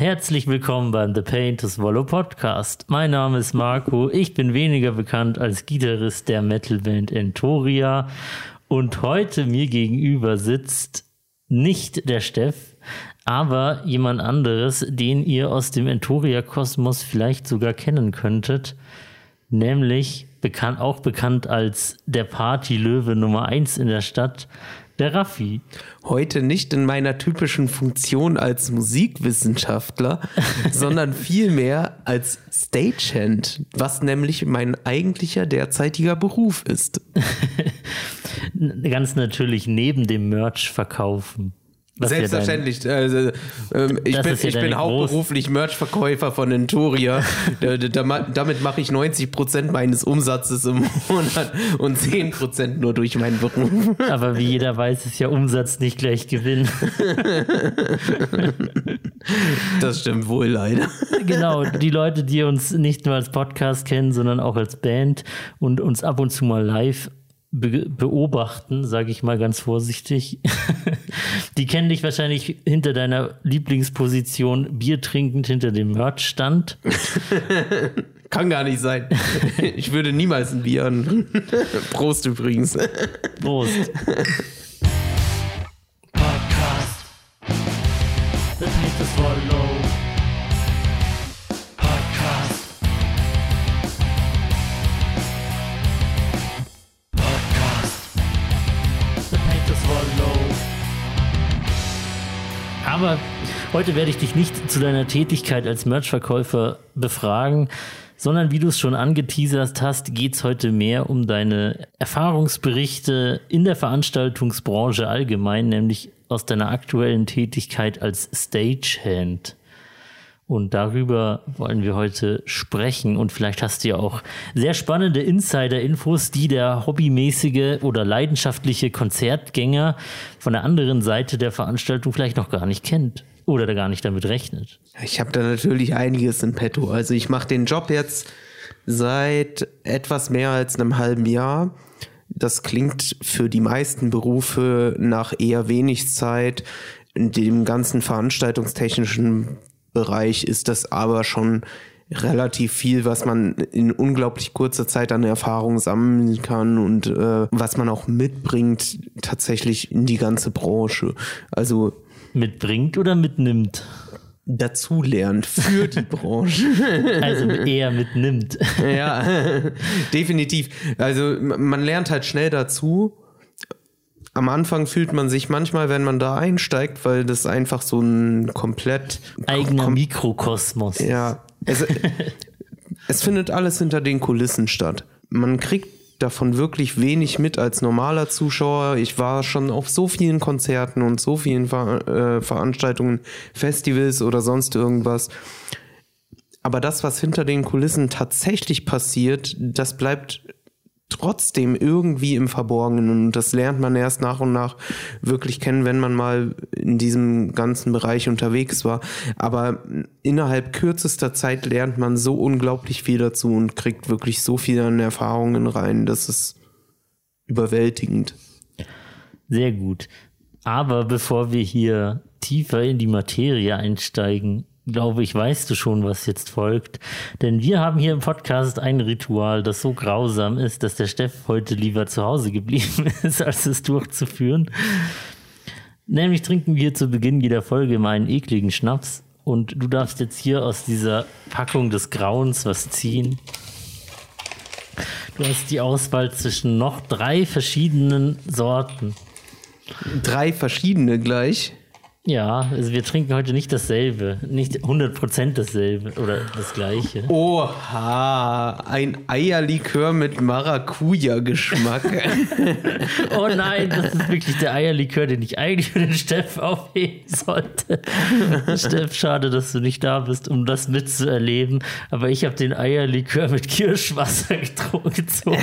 Herzlich willkommen beim The Paint to Swallow Podcast. Mein Name ist Marco. Ich bin weniger bekannt als Gitarrist der Metalband Entoria. Und heute mir gegenüber sitzt nicht der Steff, aber jemand anderes, den ihr aus dem Entoria-Kosmos vielleicht sogar kennen könntet. Nämlich bekannt, auch bekannt als der Party-Löwe Nummer 1 in der Stadt, der Raffi. Heute nicht in meiner typischen Funktion als Musikwissenschaftler, sondern vielmehr als Stagehand, was nämlich mein eigentlicher derzeitiger Beruf ist. Ganz natürlich neben dem Merch verkaufen. Was Selbstverständlich. Dein, also, ähm, ich bin, ich bin hauptberuflich Merch-Verkäufer von Entoria. da, da, damit mache ich 90 Prozent meines Umsatzes im Monat und 10 Prozent nur durch meinen Beruf. Aber wie jeder weiß, ist ja Umsatz nicht gleich Gewinn. das stimmt wohl leider. Genau, die Leute, die uns nicht nur als Podcast kennen, sondern auch als Band und uns ab und zu mal live be beobachten, sage ich mal ganz vorsichtig. Die kennen dich wahrscheinlich hinter deiner Lieblingsposition Bier trinkend hinter dem Merchstand. Kann gar nicht sein. Ich würde niemals ein Bier an. Prost übrigens. Prost. Aber heute werde ich dich nicht zu deiner Tätigkeit als Merchverkäufer befragen, sondern wie du es schon angeteasert hast, geht es heute mehr um deine Erfahrungsberichte in der Veranstaltungsbranche allgemein, nämlich aus deiner aktuellen Tätigkeit als Stagehand. Und darüber wollen wir heute sprechen. Und vielleicht hast du ja auch sehr spannende Insider-Infos, die der hobbymäßige oder leidenschaftliche Konzertgänger von der anderen Seite der Veranstaltung vielleicht noch gar nicht kennt oder da gar nicht damit rechnet. Ich habe da natürlich einiges in petto. Also ich mache den Job jetzt seit etwas mehr als einem halben Jahr. Das klingt für die meisten Berufe nach eher wenig Zeit. In dem ganzen veranstaltungstechnischen Bereich ist das aber schon relativ viel, was man in unglaublich kurzer Zeit an Erfahrung sammeln kann und äh, was man auch mitbringt tatsächlich in die ganze Branche. Also mitbringt oder mitnimmt? Dazu lernt für die Branche. Also eher mitnimmt. ja, definitiv. Also man lernt halt schnell dazu am Anfang fühlt man sich manchmal, wenn man da einsteigt, weil das einfach so ein komplett eigener kom Mikrokosmos. Ja, es, es findet alles hinter den Kulissen statt. Man kriegt davon wirklich wenig mit als normaler Zuschauer. Ich war schon auf so vielen Konzerten und so vielen Ver äh, Veranstaltungen, Festivals oder sonst irgendwas. Aber das, was hinter den Kulissen tatsächlich passiert, das bleibt trotzdem irgendwie im Verborgenen und das lernt man erst nach und nach wirklich kennen, wenn man mal in diesem ganzen Bereich unterwegs war. Aber innerhalb kürzester Zeit lernt man so unglaublich viel dazu und kriegt wirklich so viel an Erfahrungen rein. Das ist überwältigend. Sehr gut. Aber bevor wir hier tiefer in die Materie einsteigen, glaube ich, weißt du schon, was jetzt folgt. Denn wir haben hier im Podcast ein Ritual, das so grausam ist, dass der Steff heute lieber zu Hause geblieben ist, als es durchzuführen. Nämlich trinken wir zu Beginn jeder Folge mal einen ekligen Schnaps. Und du darfst jetzt hier aus dieser Packung des Grauens was ziehen. Du hast die Auswahl zwischen noch drei verschiedenen Sorten. Drei verschiedene gleich? Ja, also wir trinken heute nicht dasselbe, nicht 100% dasselbe oder das gleiche. Oha, ein Eierlikör mit Maracuja-Geschmack. oh nein, das ist wirklich der Eierlikör, den ich eigentlich für den Steff aufheben sollte. Steff, schade, dass du nicht da bist, um das mitzuerleben, aber ich habe den Eierlikör mit Kirschwasser getrunken.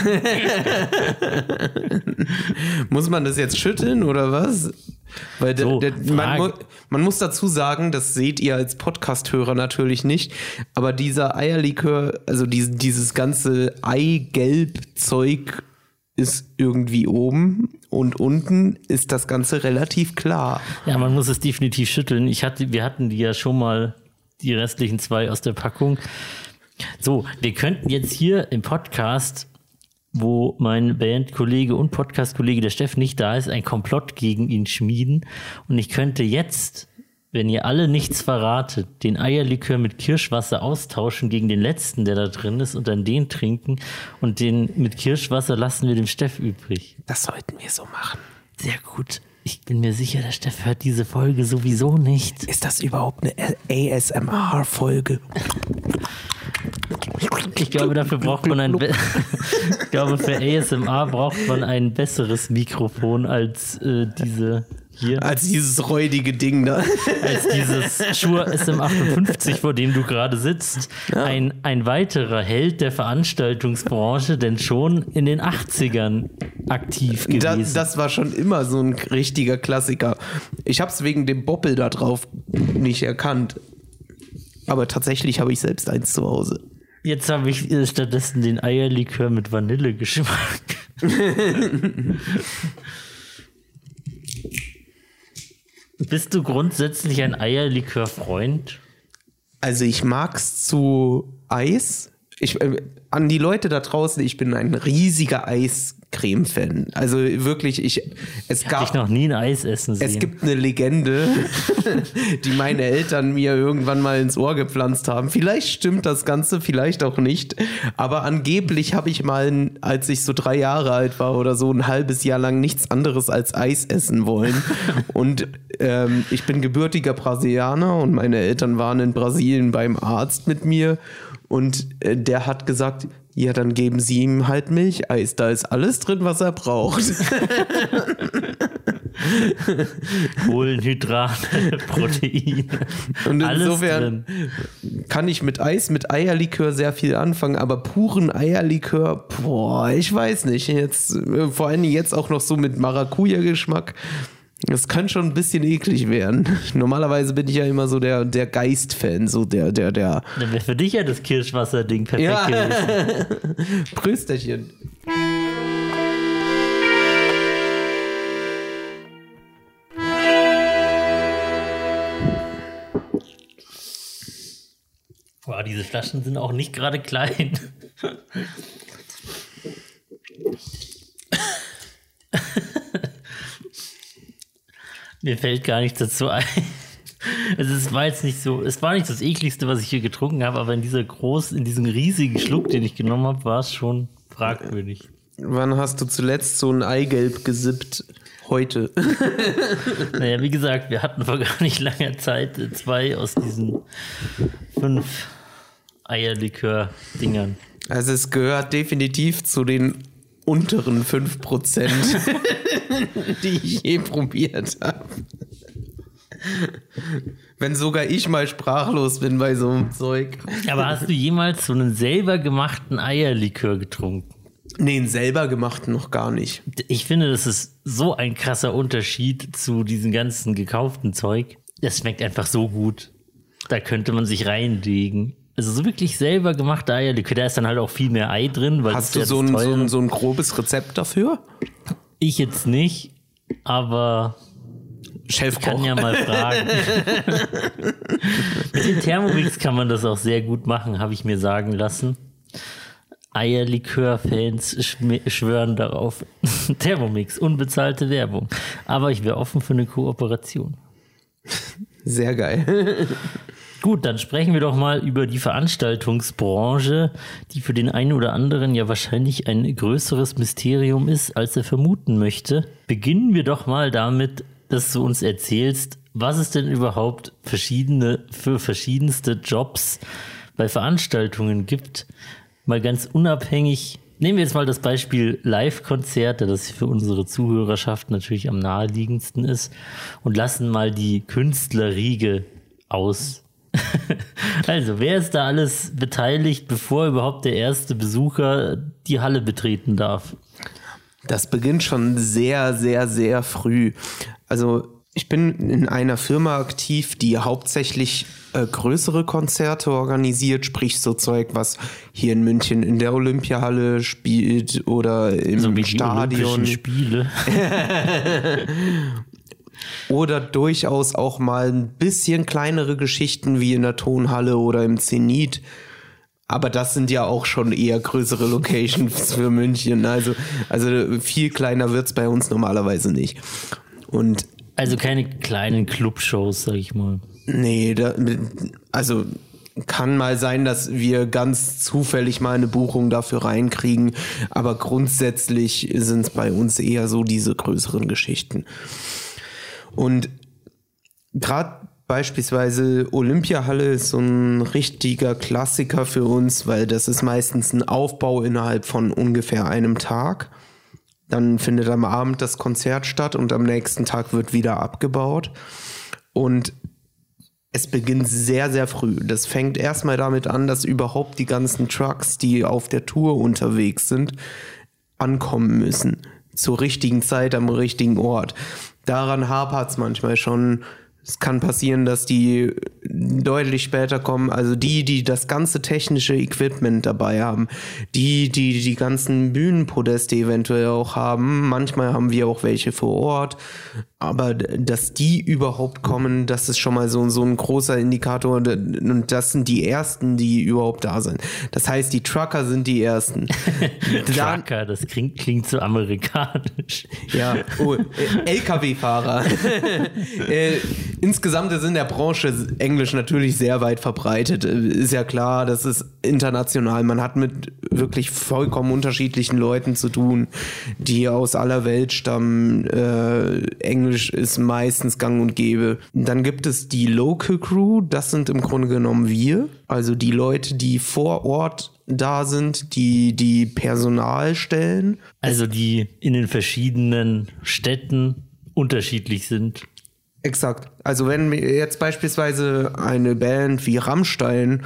Muss man das jetzt schütteln oder was? Weil so, der, der, man, man, muss dazu sagen, das seht ihr als Podcast-Hörer natürlich nicht, aber dieser Eierlikör, also die, dieses ganze Eigelb-Zeug ist irgendwie oben und unten ist das Ganze relativ klar. Ja, man muss es definitiv schütteln. Ich hatte, wir hatten die ja schon mal die restlichen zwei aus der Packung. So, wir könnten jetzt hier im Podcast, wo mein Bandkollege und Podcastkollege der Steff nicht da ist, ein Komplott gegen ihn schmieden. Und ich könnte jetzt, wenn ihr alle nichts verratet, den Eierlikör mit Kirschwasser austauschen gegen den letzten, der da drin ist, und dann den trinken. Und den mit Kirschwasser lassen wir dem Steff übrig. Das sollten wir so machen. Sehr gut. Ich bin mir sicher, der Steff hört diese Folge sowieso nicht. Ist das überhaupt eine ASMR-Folge? Ich glaube, dafür braucht man ein. Ich glaube, für ASMR braucht man ein besseres Mikrofon als äh, diese hier. Als dieses räudige Ding da. Als dieses Shure SM58, vor dem du gerade sitzt. Ein, ein weiterer Held der Veranstaltungsbranche, denn schon in den 80ern aktiv gewesen. Das, das war schon immer so ein richtiger Klassiker. Ich habe es wegen dem Boppel da drauf nicht erkannt. Aber tatsächlich habe ich selbst eins zu Hause. Jetzt habe ich stattdessen den Eierlikör mit Vanillegeschmack. Bist du grundsätzlich ein Eierlikör-Freund? Also ich mag's zu Eis. Ich, äh, an die Leute da draußen, ich bin ein riesiger Eiscreme-Fan. Also wirklich, ich, es Hab gab, ich noch nie ein Eis essen sehen. es gibt eine Legende, die meine Eltern mir irgendwann mal ins Ohr gepflanzt haben. Vielleicht stimmt das Ganze, vielleicht auch nicht. Aber angeblich habe ich mal, als ich so drei Jahre alt war oder so, ein halbes Jahr lang nichts anderes als Eis essen wollen. Und ähm, ich bin gebürtiger Brasilianer und meine Eltern waren in Brasilien beim Arzt mit mir. Und äh, der hat gesagt, ja, dann geben Sie ihm halt Milcheis. Da ist alles drin, was er braucht. Kohlenhydrate, Proteine. Und Alles insofern kann ich mit Eis, mit Eierlikör sehr viel anfangen, aber puren Eierlikör, boah, ich weiß nicht. Jetzt, äh, vor allen Dingen jetzt auch noch so mit Maracuja-Geschmack. Das kann schon ein bisschen eklig werden. Normalerweise bin ich ja immer so der, der Geist-Fan, so der, der, der. Dann wäre für dich ja das Kirschwasser-Ding perfekt Ja. gewesen. Prösterchen. Boah, diese Flaschen sind auch nicht gerade klein. Mir fällt gar nichts dazu ein. Es ist, war jetzt nicht so, es war nicht das ekligste, was ich hier getrunken habe, aber in dieser groß, in diesem riesigen Schluck, den ich genommen habe, war es schon fragwürdig. Wann hast du zuletzt so ein Eigelb gesippt? Heute. Naja, wie gesagt, wir hatten vor gar nicht langer Zeit zwei aus diesen fünf Eierlikör-Dingern. Also es gehört definitiv zu den unteren 5%, die ich je probiert habe. Wenn sogar ich mal sprachlos bin bei so einem Zeug. Aber hast du jemals so einen selber gemachten Eierlikör getrunken? Nee, einen selber gemachten noch gar nicht. Ich finde, das ist so ein krasser Unterschied zu diesem ganzen gekauften Zeug. Das schmeckt einfach so gut. Da könnte man sich reinlegen. Also so wirklich selber gemachter Eierlikör, da ist dann halt auch viel mehr Ei drin. Weil Hast du so ein, so, ein, so ein grobes Rezept dafür? Ich jetzt nicht, aber Chefkoch. kann ja mal fragen. Mit dem Thermomix kann man das auch sehr gut machen, habe ich mir sagen lassen. Eierlikör-Fans schwören darauf. Thermomix, unbezahlte Werbung. Aber ich wäre offen für eine Kooperation. Sehr geil. Gut, dann sprechen wir doch mal über die Veranstaltungsbranche, die für den einen oder anderen ja wahrscheinlich ein größeres Mysterium ist, als er vermuten möchte. Beginnen wir doch mal damit, dass du uns erzählst, was es denn überhaupt verschiedene, für verschiedenste Jobs bei Veranstaltungen gibt. Mal ganz unabhängig. Nehmen wir jetzt mal das Beispiel Live-Konzerte, das für unsere Zuhörerschaft natürlich am naheliegendsten ist, und lassen mal die Künstlerriege aus. also, wer ist da alles beteiligt, bevor überhaupt der erste Besucher die Halle betreten darf? Das beginnt schon sehr, sehr, sehr früh. Also ich bin in einer Firma aktiv, die hauptsächlich äh, größere Konzerte organisiert, sprich so Zeug, was hier in München in der Olympiahalle spielt oder im So wie die Olympischen Stadion. Spiele. Oder durchaus auch mal ein bisschen kleinere Geschichten wie in der Tonhalle oder im Zenit. Aber das sind ja auch schon eher größere Locations für München. Also, also viel kleiner wird's bei uns normalerweise nicht. Und Also keine kleinen Clubshows, sag ich mal. Nee, da, also kann mal sein, dass wir ganz zufällig mal eine Buchung dafür reinkriegen, aber grundsätzlich sind es bei uns eher so diese größeren Geschichten. Und gerade beispielsweise Olympiahalle ist so ein richtiger Klassiker für uns, weil das ist meistens ein Aufbau innerhalb von ungefähr einem Tag. Dann findet am Abend das Konzert statt und am nächsten Tag wird wieder abgebaut. Und es beginnt sehr, sehr früh. Das fängt erstmal damit an, dass überhaupt die ganzen Trucks, die auf der Tour unterwegs sind, ankommen müssen. Zur richtigen Zeit am richtigen Ort. Daran hapert es manchmal schon. Es kann passieren, dass die deutlich später kommen. Also die, die das ganze technische Equipment dabei haben, die, die die ganzen Bühnenpodeste eventuell auch haben. Manchmal haben wir auch welche vor Ort. Aber dass die überhaupt kommen, das ist schon mal so, so ein großer Indikator. Und das sind die ersten, die überhaupt da sind. Das heißt, die Trucker sind die ersten. Trucker, das klingt, klingt so amerikanisch. ja, oh, äh, LKW-Fahrer. insgesamt ist in der Branche Englisch natürlich sehr weit verbreitet. Ist ja klar, das ist international. Man hat mit wirklich vollkommen unterschiedlichen Leuten zu tun, die aus aller Welt stammen. Äh, Englisch ist meistens gang und gäbe. Dann gibt es die Local Crew, das sind im Grunde genommen wir. Also die Leute, die vor Ort da sind, die die Personal stellen. Also die in den verschiedenen Städten unterschiedlich sind. Exakt. Also wenn jetzt beispielsweise eine Band wie Rammstein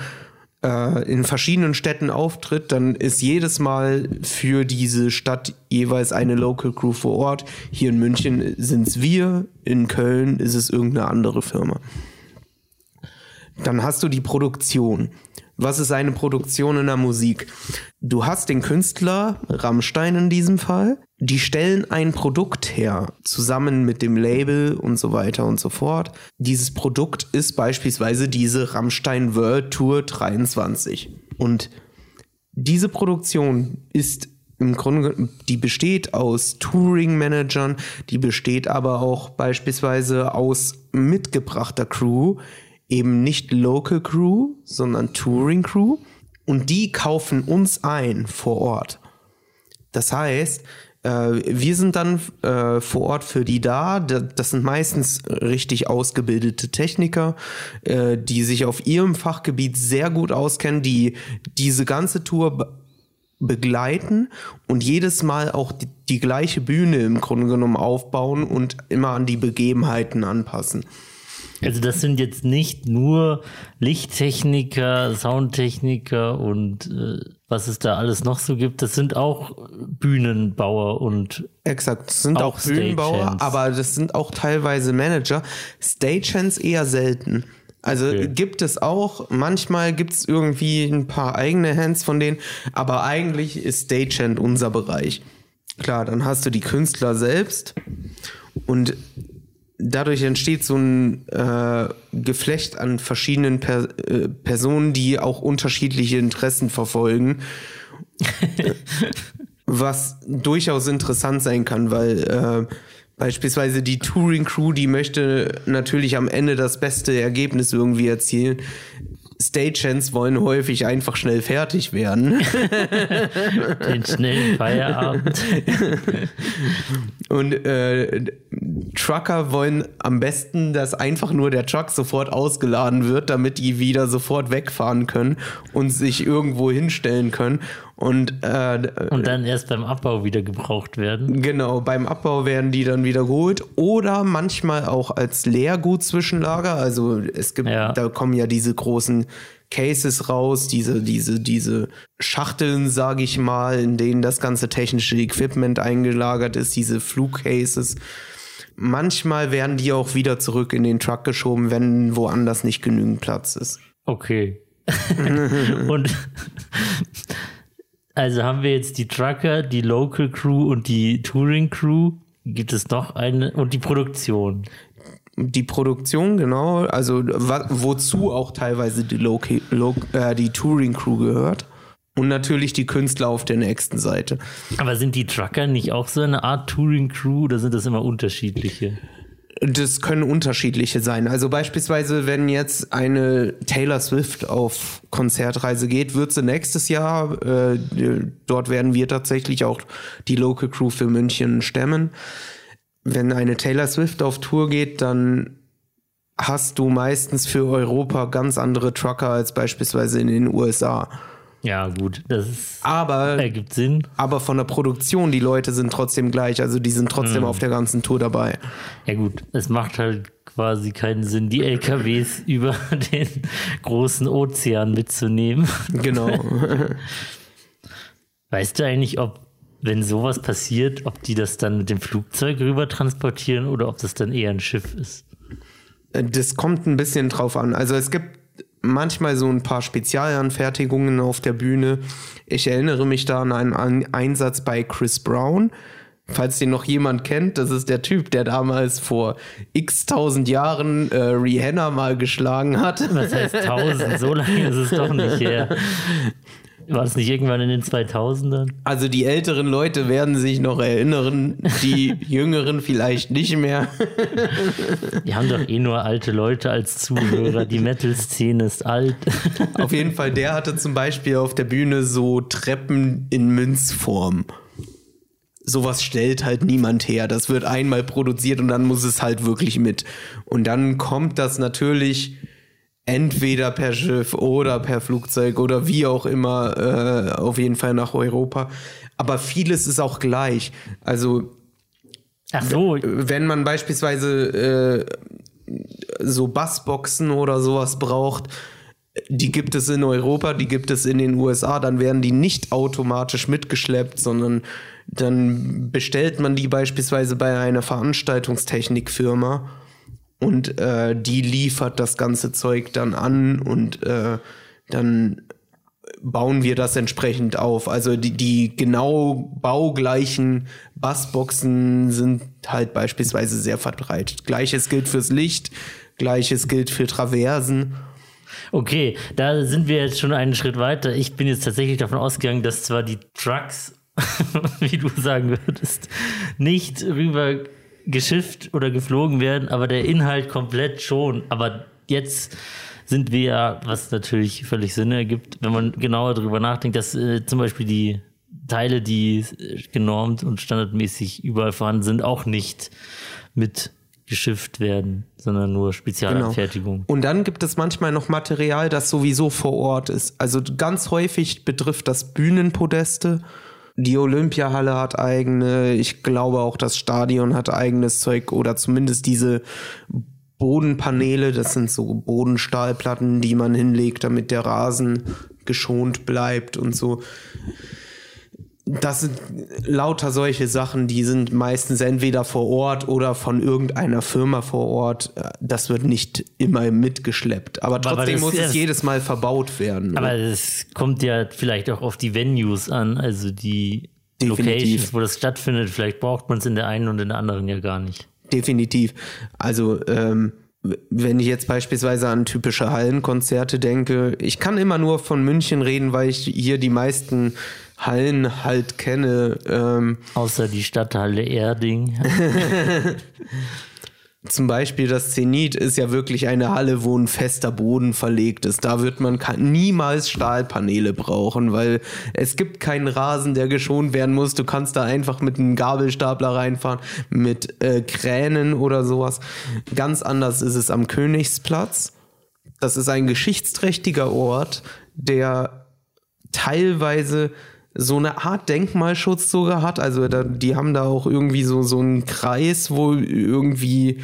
äh, in verschiedenen Städten auftritt, dann ist jedes Mal für diese Stadt jeweils eine Local Crew vor Ort. Hier in München sind es wir, in Köln ist es irgendeine andere Firma. Dann hast du die Produktion. Was ist eine Produktion in der Musik? Du hast den Künstler, Rammstein in diesem Fall, die stellen ein Produkt her, zusammen mit dem Label und so weiter und so fort. Dieses Produkt ist beispielsweise diese Rammstein World Tour 23. Und diese Produktion ist im Grunde, die besteht aus Touring-Managern, die besteht aber auch beispielsweise aus mitgebrachter Crew, eben nicht Local Crew, sondern Touring Crew. Und die kaufen uns ein vor Ort. Das heißt, äh, wir sind dann äh, vor Ort für die da. Da- Das sind meistens richtig ausgebildete Techniker, äh, die sich auf ihrem Fachgebiet sehr gut auskennen, die diese ganze Tour be begleiten und jedes Mal auch die, die gleiche Bühne im Grunde genommen aufbauen und immer an die Begebenheiten anpassen. Also das sind jetzt nicht nur Lichttechniker, Soundtechniker und äh, was es da alles noch so gibt. Das sind auch Bühnenbauer und Exakt, das sind Auch auch, Bühnenbauer, aber das sind auch teilweise Manager. Stagehands eher selten. Also Okay. gibt es auch, manchmal gibt es irgendwie ein paar eigene Hands von denen, aber eigentlich ist Stagehand unser Bereich. Klar, dann hast du die Künstler selbst und dadurch entsteht so ein äh, Geflecht an verschiedenen per äh, Personen, die auch unterschiedliche Interessen verfolgen. was durchaus interessant sein kann, weil äh, beispielsweise die Touring Crew, die möchte natürlich am Ende das beste Ergebnis irgendwie erzielen. Stagehands wollen häufig einfach schnell fertig werden. den schnellen Feierabend. Und äh, Trucker wollen am besten, dass einfach nur der Truck sofort ausgeladen wird, damit die wieder sofort wegfahren können und sich irgendwo hinstellen können. Und, äh, Und dann erst beim Abbau wieder gebraucht werden. Genau, beim Abbau werden die dann wieder geholt oder manchmal auch als Leergut-Zwischenlager. Also es gibt, Ja. da kommen ja diese großen Cases raus, diese, diese, diese Schachteln, sage ich mal, in denen das ganze technische Equipment eingelagert ist, diese Flugcases. Manchmal werden die auch wieder zurück in den Truck geschoben, wenn woanders nicht genügend Platz ist. Okay. und also haben wir jetzt die Trucker, die Local Crew und die Touring Crew. gibt es noch eine und die Produktion. Die Produktion, genau, also wozu auch teilweise die, Loki, Lo äh, die Touring Crew gehört. Und natürlich die Künstler auf der nächsten Seite. Aber sind die Trucker nicht auch so eine Art Touring-Crew oder sind das immer unterschiedliche? Das können unterschiedliche sein. Also beispielsweise, wenn jetzt eine Taylor Swift auf Konzertreise geht, wird sie nächstes Jahr, äh, dort werden wir tatsächlich auch die Local Crew für München stemmen. Wenn eine Taylor Swift auf Tour geht, dann hast du meistens für Europa ganz andere Trucker als beispielsweise in den USA. Ja, gut, das ist, Aber, ergibt Sinn. aber von der Produktion, die Leute sind trotzdem gleich, also die sind trotzdem auf der ganzen Tour dabei. Ja, gut, es macht halt quasi keinen Sinn, die LKWs über den großen Ozean mitzunehmen. Genau. Weißt du eigentlich, ob, wenn sowas passiert, ob die das dann mit dem Flugzeug rüber transportieren oder ob das dann eher ein Schiff ist? Das kommt ein bisschen drauf an. Also es gibt manchmal so ein paar Spezialanfertigungen auf der Bühne. Ich erinnere mich da an einen Einsatz bei Chris Brown. Falls den noch jemand kennt, das ist der Typ, der damals vor x tausend Jahren äh, Rihanna mal geschlagen hat. Was heißt 1000? So lange ist es doch nicht her. War das nicht irgendwann in den 2000ern? Also die älteren Leute werden sich noch erinnern, die jüngeren vielleicht nicht mehr. Wir haben doch eh nur alte Leute als Zuhörer. Die Metal-Szene ist alt. Auf jeden Fall, der hatte zum Beispiel auf der Bühne so Treppen in Münzform. Sowas stellt halt niemand her. Das wird einmal produziert und dann muss es halt wirklich mit. Und dann kommt das natürlich entweder per Schiff oder per Flugzeug oder wie auch immer äh, auf jeden Fall nach Europa. Aber vieles ist auch gleich. Also Ach so, wenn man beispielsweise äh, so Bassboxen oder sowas braucht, die gibt es in Europa, die gibt es in den USA, dann werden die nicht automatisch mitgeschleppt, sondern dann bestellt man die beispielsweise bei einer Veranstaltungstechnikfirma und äh, die liefert das ganze Zeug dann an und äh, dann bauen wir das entsprechend auf. Also die, die genau baugleichen Bassboxen sind halt beispielsweise sehr verbreitet. Gleiches gilt fürs Licht, gleiches gilt für Traversen. okay, da sind wir jetzt schon einen Schritt weiter. Ich bin jetzt tatsächlich davon ausgegangen, dass zwar die Trucks, wie du sagen würdest, nicht rüber geschifft oder geflogen werden, aber der Inhalt komplett schon. Aber jetzt sind wir ja, was natürlich völlig Sinn ergibt, wenn man genauer darüber nachdenkt, dass äh, zum Beispiel die Teile, die äh, genormt und standardmäßig überall vorhanden sind, auch nicht mit geschifft werden, sondern nur Spezialanfertigung. Und dann gibt es manchmal noch Material, das sowieso vor Ort ist. Also ganz häufig betrifft das Bühnenpodeste. Die Olympiahalle hat eigene, ich glaube auch das Stadion hat eigenes Zeug oder zumindest diese Bodenpaneele, das sind so Bodenstahlplatten, die man hinlegt, damit der Rasen geschont bleibt und so. Das sind lauter solche Sachen, die sind meistens entweder vor Ort oder von irgendeiner Firma vor Ort. Das wird nicht immer mitgeschleppt. Aber Aber trotzdem das- muss es jedes Mal verbaut werden. Aber es kommt ja vielleicht auch auf die Venues an, also die Definitiv. Locations, wo das stattfindet. Vielleicht braucht man es in der einen und in der anderen ja gar nicht. Definitiv. Also, ähm, wenn ich jetzt beispielsweise an typische Hallenkonzerte denke, ich kann immer nur von München reden, weil ich hier die meisten Hallen halt kenne. Ähm, Außer die Stadthalle Erding. zum Beispiel das Zenit ist ja wirklich eine Halle, wo ein fester Boden verlegt ist. Da wird man niemals Stahlpaneele brauchen, weil es gibt keinen Rasen, der geschont werden muss. Du kannst da einfach mit einem Gabelstapler reinfahren, mit äh, Kränen oder sowas. Ganz anders ist es am Königsplatz. Das ist ein geschichtsträchtiger Ort, der teilweise so eine Art Denkmalschutz sogar hat. Also da, die haben da auch irgendwie so, so einen Kreis, wo irgendwie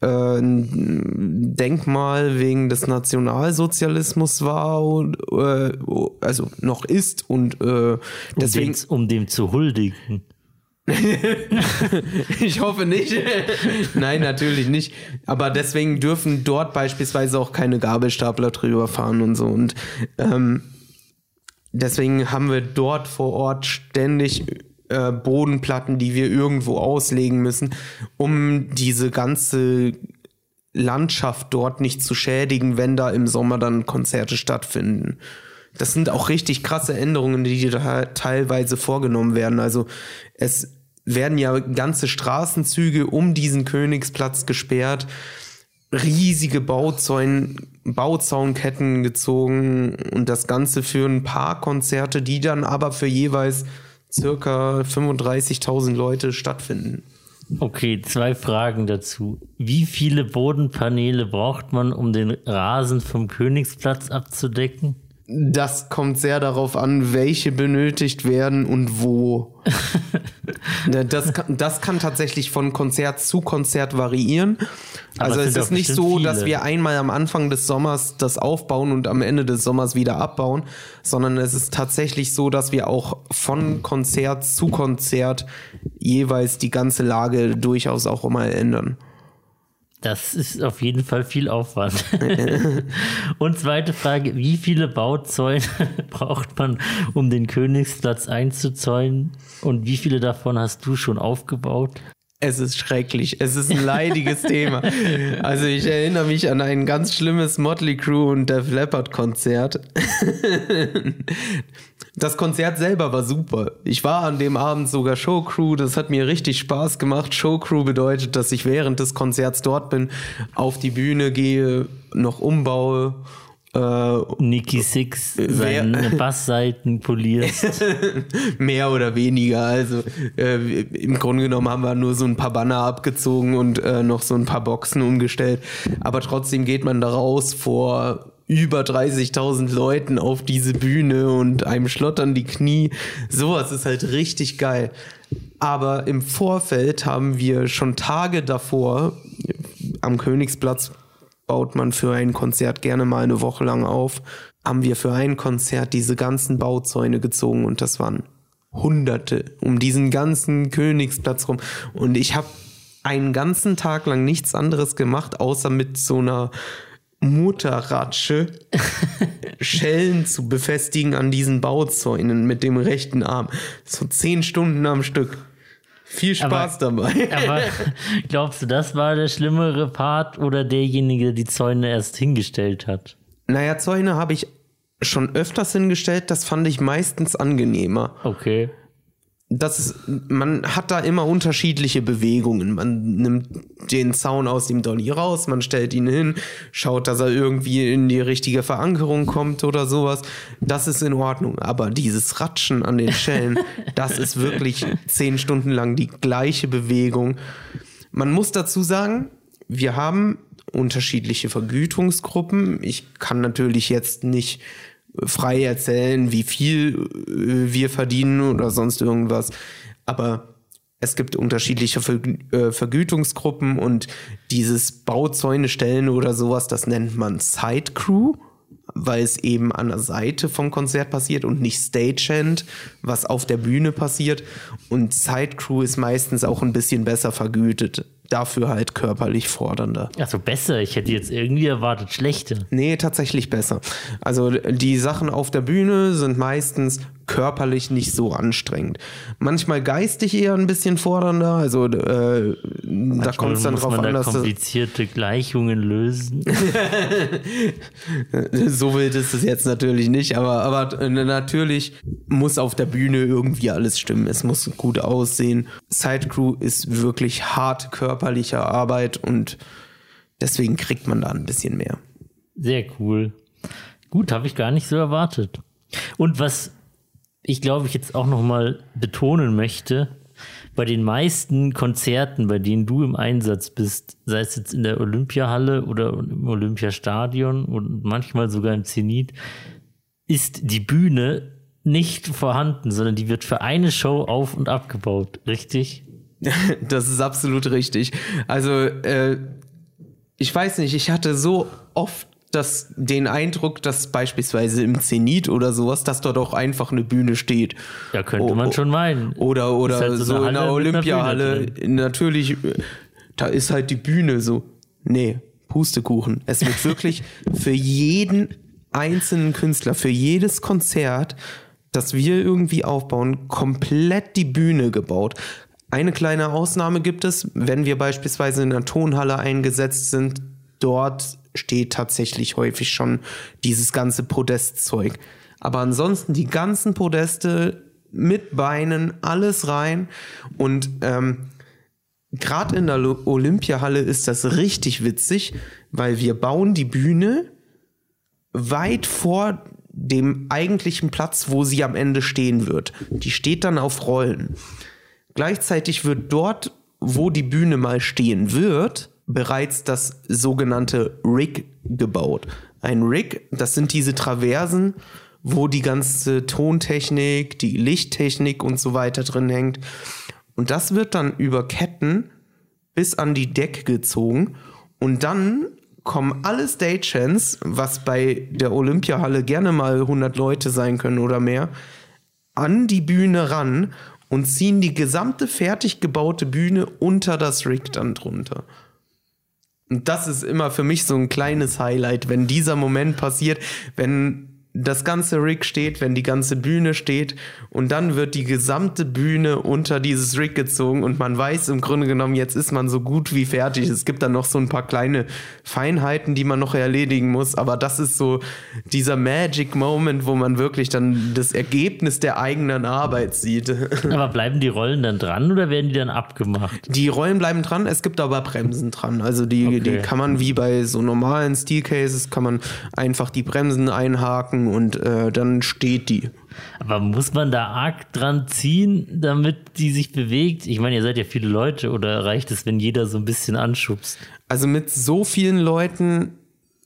äh, ein Denkmal wegen des Nationalsozialismus war und äh, also noch ist und äh, deswegen um, dem, um dem zu huldigen. ich hoffe nicht. Nein, natürlich nicht. Aber deswegen dürfen dort beispielsweise auch keine Gabelstapler drüber fahren und so. Und ähm, deswegen haben wir dort vor Ort ständig äh, Bodenplatten, die wir irgendwo auslegen müssen, um diese ganze Landschaft dort nicht zu schädigen, wenn da im Sommer dann Konzerte stattfinden. Das sind auch richtig krasse Änderungen, die da teilweise vorgenommen werden. Also es werden ja ganze Straßenzüge um diesen Königsplatz gesperrt, riesige Bauzäun, Bauzaunketten gezogen und das Ganze für ein paar Konzerte, die dann aber für jeweils circa 35.000 Leute stattfinden. Okay, zwei Fragen dazu. Wie viele Bodenpaneele braucht man, um den Rasen vom Königsplatz abzudecken? Das kommt sehr darauf an, welche benötigt werden und wo. Das, kann, das kann tatsächlich von Konzert zu Konzert variieren. Aber also es ist nicht so, viele. dass wir einmal am Anfang des Sommers das aufbauen und am Ende des Sommers wieder abbauen, sondern es ist tatsächlich so, dass wir auch von Konzert zu Konzert jeweils die ganze Lage durchaus auch mal ändern. Das ist auf jeden Fall viel Aufwand. Und zweite Frage, wie viele Bauzäune braucht man, um den Königsplatz einzuzäunen? Und wie viele davon hast du schon aufgebaut? Es ist schrecklich. Es ist ein leidiges Thema. Also ich erinnere mich an ein ganz schlimmes Motley Crew und Def Leppard Konzert. Das Konzert selber war super. Ich war an dem Abend sogar Showcrew. Das hat mir richtig Spaß gemacht. Showcrew bedeutet, dass ich während des Konzerts dort bin, auf die Bühne gehe, noch umbaue äh, Nicky Six seine Bassseiten polierst. Mehr oder weniger. Also äh, im Grunde genommen haben wir nur so ein paar Banner abgezogen und äh, noch so ein paar Boxen umgestellt. Aber trotzdem geht man da raus vor über 30.000 Leuten auf diese Bühne und einem schlottern die Knie. Sowas ist halt richtig geil. Aber im Vorfeld haben wir schon Tage davor am Königsplatz baut man für ein Konzert gerne mal eine Woche lang auf, haben wir für ein Konzert diese ganzen Bauzäune gezogen und das waren Hunderte um diesen ganzen Königsplatz rum. Und ich habe einen ganzen Tag lang nichts anderes gemacht, außer mit so einer Mutterratsche Schellen zu befestigen an diesen Bauzäunen mit dem rechten Arm. So zehn Stunden am Stück. Viel Spaß aber, dabei. aber glaubst du, das war der schlimmere Part oder derjenige, der die Zäune erst hingestellt hat? Naja, Zäune habe ich schon öfters hingestellt, das fand ich meistens angenehmer. Okay das ist, man hat da immer unterschiedliche Bewegungen. Man nimmt den Zaun aus dem Dolly raus, man stellt ihn hin, schaut, dass er irgendwie in die richtige Verankerung kommt oder sowas. Das ist in Ordnung. Aber dieses Ratschen an den Schellen, das ist wirklich zehn Stunden lang die gleiche Bewegung. Man muss dazu sagen, wir haben unterschiedliche Vergütungsgruppen. Ich kann natürlich jetzt nicht frei erzählen, wie viel äh, wir verdienen oder sonst irgendwas. Aber es gibt unterschiedliche äh, Vergütungsgruppen und dieses Bauzäune stellen oder sowas, das nennt man Side Crew, weil es eben an der Seite vom Konzert passiert und nicht Stagehand, was auf der Bühne passiert. Und Side Crew ist meistens auch ein bisschen besser vergütet dafür halt körperlich fordernder. Also besser, ich hätte jetzt irgendwie erwartet schlechter. Nee, tatsächlich besser. Also die Sachen auf der Bühne sind meistens körperlich nicht so anstrengend. Manchmal geistig eher ein bisschen fordernder, also äh, da kommt es dann drauf man an, dass komplizierte Gleichungen lösen. so wild ist es jetzt natürlich nicht, aber, aber natürlich muss auf der Bühne irgendwie alles stimmen. Es muss gut aussehen. Sidecrew ist wirklich hart körperliche Arbeit und deswegen kriegt man da ein bisschen mehr. Sehr cool. Gut, habe ich gar nicht so erwartet. Und was ich glaube, ich jetzt auch noch mal betonen möchte, bei den meisten Konzerten, bei denen du im Einsatz bist, sei es jetzt in der Olympiahalle oder im Olympiastadion und manchmal sogar im Zenit, ist die Bühne nicht vorhanden, sondern die wird für eine Show auf und abgebaut, richtig? Das ist absolut richtig. Also, äh, ich weiß nicht, ich hatte so oft das, den Eindruck, dass beispielsweise im Zenit oder sowas, dass dort auch einfach eine Bühne steht. Ja, könnte man schon meinen. Oder, oder halt so, so in der Olympiahalle. Natürlich, da ist halt die Bühne so. Nee, Pustekuchen. Es wird wirklich für jeden einzelnen Künstler, für jedes Konzert das wir irgendwie aufbauen, komplett die Bühne gebaut. Eine kleine Ausnahme gibt es, wenn wir beispielsweise in einer Tonhalle eingesetzt sind. Dort steht tatsächlich häufig schon dieses ganze Podestzeug. Aber ansonsten die ganzen Podeste mit Beinen, alles rein. Und ähm, gerade in der Olympiahalle ist das richtig witzig, weil wir bauen die Bühne weit vor dem eigentlichen Platz, wo sie am Ende stehen wird. Die steht dann auf Rollen. Gleichzeitig wird dort, wo die Bühne mal stehen wird, bereits das sogenannte Rig gebaut. Ein Rig, das sind diese Traversen, wo die ganze Tontechnik, die Lichttechnik und so weiter drin hängt. Und das wird dann über Ketten bis an die Decke gezogen und dann kommen alle Stagehands, was bei der Olympiahalle gerne mal 100 Leute sein können oder mehr, an die Bühne ran und ziehen die gesamte fertig gebaute Bühne unter das Rig dann drunter. Und das ist immer für mich so ein kleines Highlight, wenn dieser Moment passiert, wenn das ganze Rig steht, wenn die ganze Bühne steht und dann wird die gesamte Bühne unter dieses Rig gezogen und man weiß im Grunde genommen, jetzt ist man so gut wie fertig. Es gibt dann noch so ein paar kleine Feinheiten, die man noch erledigen muss, aber das ist so dieser Magic Moment, wo man wirklich dann das Ergebnis der eigenen Arbeit sieht. Aber bleiben die Rollen dann dran oder werden die dann abgemacht? Die Rollen bleiben dran, es gibt aber Bremsen dran. Also die, okay. die kann man wie bei so normalen Steelcases, kann man einfach die Bremsen einhaken drücken und äh, dann steht die. Aber muss man da arg dran ziehen, damit die sich bewegt? Ich meine, ihr seid ja viele Leute oder reicht es, wenn jeder so ein bisschen anschubst? Also mit so vielen Leuten,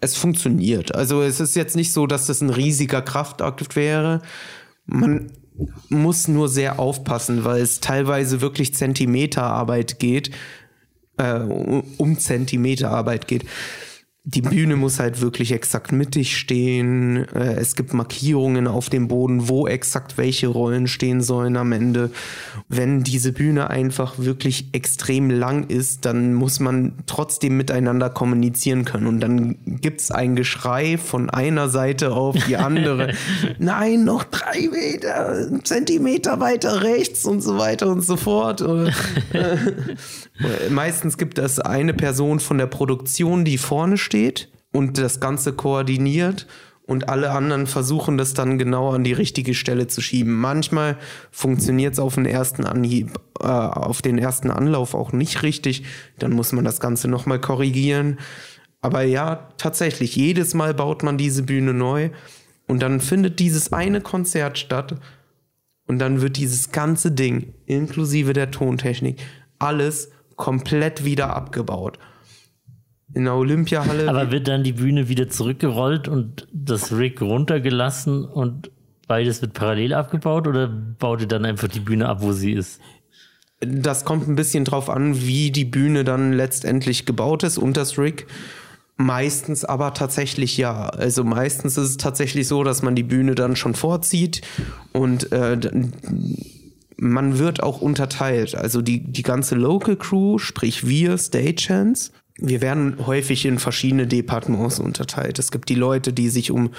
es funktioniert. Also es ist jetzt nicht so, dass das ein riesiger Kraftakt wäre. Man muss nur sehr aufpassen, weil es teilweise wirklich Zentimeterarbeit geht, äh, um Zentimeterarbeit geht die Bühne muss halt wirklich exakt mittig stehen. Äh, es gibt Markierungen auf dem Boden, wo exakt welche Rollen stehen sollen am Ende. Wenn diese Bühne einfach wirklich extrem lang ist, dann muss man trotzdem miteinander kommunizieren können. Und dann gibt's ein Geschrei von einer Seite auf die andere. Nein, noch drei Meter, Zentimeter weiter rechts und so weiter und so fort. Äh, meistens gibt es eine Person von der Produktion, die vorne steht steht und das Ganze koordiniert und alle anderen versuchen das dann genau an die richtige Stelle zu schieben. Manchmal funktioniert es auf den ersten Anhieb, äh, auf den ersten Anlauf auch nicht richtig. Dann muss man das Ganze nochmal korrigieren. Aber ja, tatsächlich, jedes Mal baut man diese Bühne neu und dann findet dieses eine Konzert statt und dann wird dieses ganze Ding, inklusive der Tontechnik, alles komplett wieder abgebaut in der Olympiahalle. Aber wird dann die Bühne wieder zurückgerollt und das Rig runtergelassen und beides wird parallel abgebaut oder baut ihr dann einfach die Bühne ab, wo sie ist? Das kommt ein bisschen drauf an, wie die Bühne dann letztendlich gebaut ist und das Rig. Meistens aber tatsächlich ja. Also meistens ist es tatsächlich so, dass man die Bühne dann schon vorzieht und äh, man wird auch unterteilt. Also die, die ganze Local Crew, sprich wir Stagehands, wir werden häufig in verschiedene Departements unterteilt. Es gibt die Leute, die sich um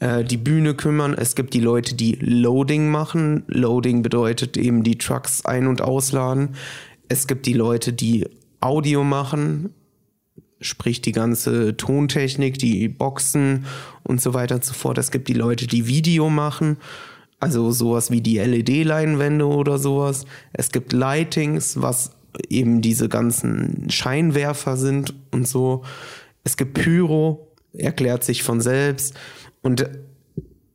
äh, die Bühne kümmern. Es gibt die Leute, die Loading machen. Loading bedeutet eben die Trucks ein- und ausladen. Es gibt die Leute, die Audio machen, sprich die ganze Tontechnik, die Boxen und so weiter und so fort. Es gibt die Leute, die Video machen, also sowas wie die LED-Leinwände oder sowas. Es gibt Lightings, was eben diese ganzen Scheinwerfer sind und so. Es gibt Pyro, erklärt sich von selbst. Und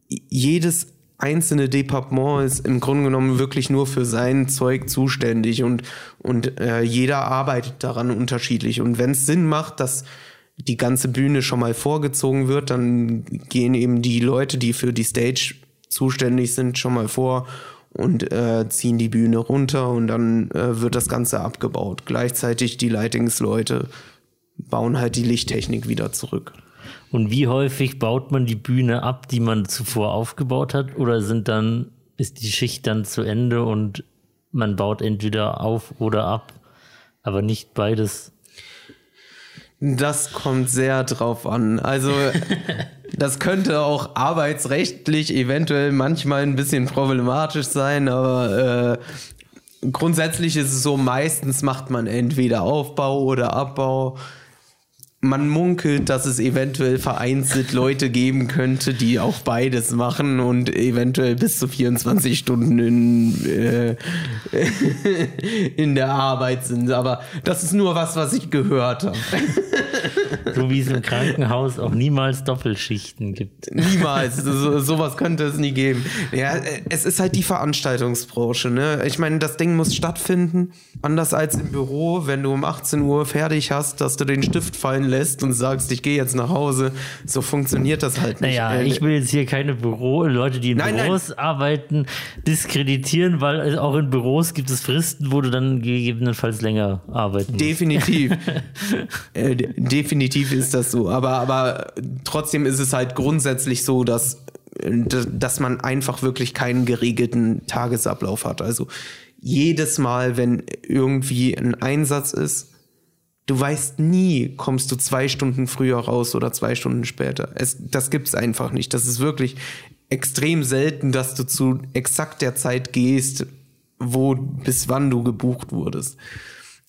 jedes einzelne Departement ist im Grunde genommen wirklich nur für sein Zeug zuständig und, und äh, jeder arbeitet daran unterschiedlich. Und wenn es Sinn macht, dass die ganze Bühne schon mal vorgezogen wird, dann gehen eben die Leute, die für die Stage zuständig sind, schon mal vor und äh, ziehen die Bühne runter und dann äh, wird das Ganze abgebaut. Gleichzeitig die Lightingsleute bauen halt die Lichttechnik wieder zurück. Und wie häufig baut man die Bühne ab, die man zuvor aufgebaut hat? Oder sind dann, ist die Schicht dann zu Ende und man baut entweder auf oder ab, aber nicht beides? Das kommt sehr drauf an. Also das könnte auch arbeitsrechtlich eventuell manchmal ein bisschen problematisch sein, aber äh, grundsätzlich ist es so, meistens macht man entweder Aufbau oder Abbau man munkelt, dass es eventuell vereinzelt Leute geben könnte, die auch beides machen und eventuell bis zu 24 Stunden in, äh, in der Arbeit sind. Aber das ist nur was, was ich gehört habe. So wie es im Krankenhaus auch niemals Doppelschichten gibt. Niemals. So, sowas könnte es nie geben. Ja, es ist halt die Veranstaltungsbranche. Ne? Ich meine, das Ding muss stattfinden. Anders als im Büro, wenn du um 18 Uhr fertig hast, dass du den Stift fallen lässt und sagst, ich gehe jetzt nach Hause. So funktioniert das halt nicht. Naja, ich will jetzt hier keine Büro, Leute, die in nein, Büros nein. arbeiten, diskreditieren, weil auch in Büros gibt es Fristen, wo du dann gegebenenfalls länger arbeiten musst. Definitiv. äh, definitiv ist das so. Aber, aber trotzdem ist es halt grundsätzlich so, dass dass man einfach wirklich keinen geregelten Tagesablauf hat. Also jedes Mal, wenn irgendwie ein Einsatz ist, du weißt nie, kommst du zwei Stunden früher raus oder zwei Stunden später. Es, das gibt's einfach nicht. Das ist wirklich extrem selten, dass du zu exakt der Zeit gehst, wo bis wann du gebucht wurdest.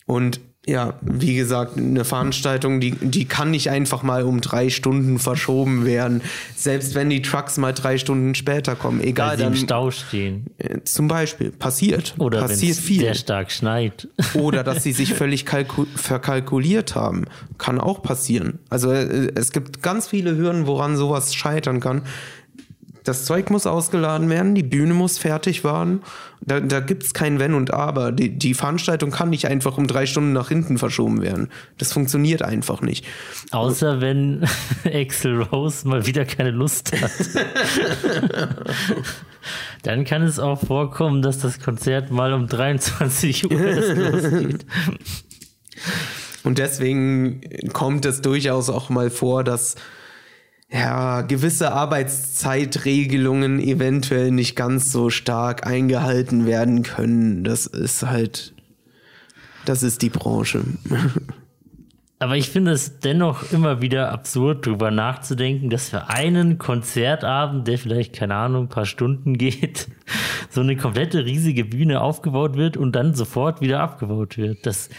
Und ja, wie gesagt, eine Veranstaltung, die, die kann nicht einfach mal um drei Stunden verschoben werden. Selbst wenn die Trucks mal drei Stunden später kommen. Egal. Weil sie im Stau stehen. Äh, zum Beispiel. Passiert. Oder passiert viel. sehr stark schneit. Oder dass sie sich völlig verkalkuliert haben. Kann auch passieren. Also äh, es gibt ganz viele Hürden, woran sowas scheitern kann das Zeug muss ausgeladen werden, die Bühne muss fertig werden. Da, da gibt es kein Wenn und Aber. Die, die Veranstaltung kann nicht einfach um drei Stunden nach hinten verschoben werden. Das funktioniert einfach nicht. Außer wenn Axel Rose mal wieder keine Lust hat. Dann kann es auch vorkommen, dass das Konzert mal um 23 Uhr losgeht. Und deswegen kommt es durchaus auch mal vor, dass ja, gewisse Arbeitszeitregelungen eventuell nicht ganz so stark eingehalten werden können. Das ist halt, das ist die Branche. Aber ich finde es dennoch immer wieder absurd, darüber nachzudenken, dass für einen Konzertabend, der vielleicht, keine Ahnung, ein paar Stunden geht, so eine komplette riesige Bühne aufgebaut wird und dann sofort wieder abgebaut wird. Das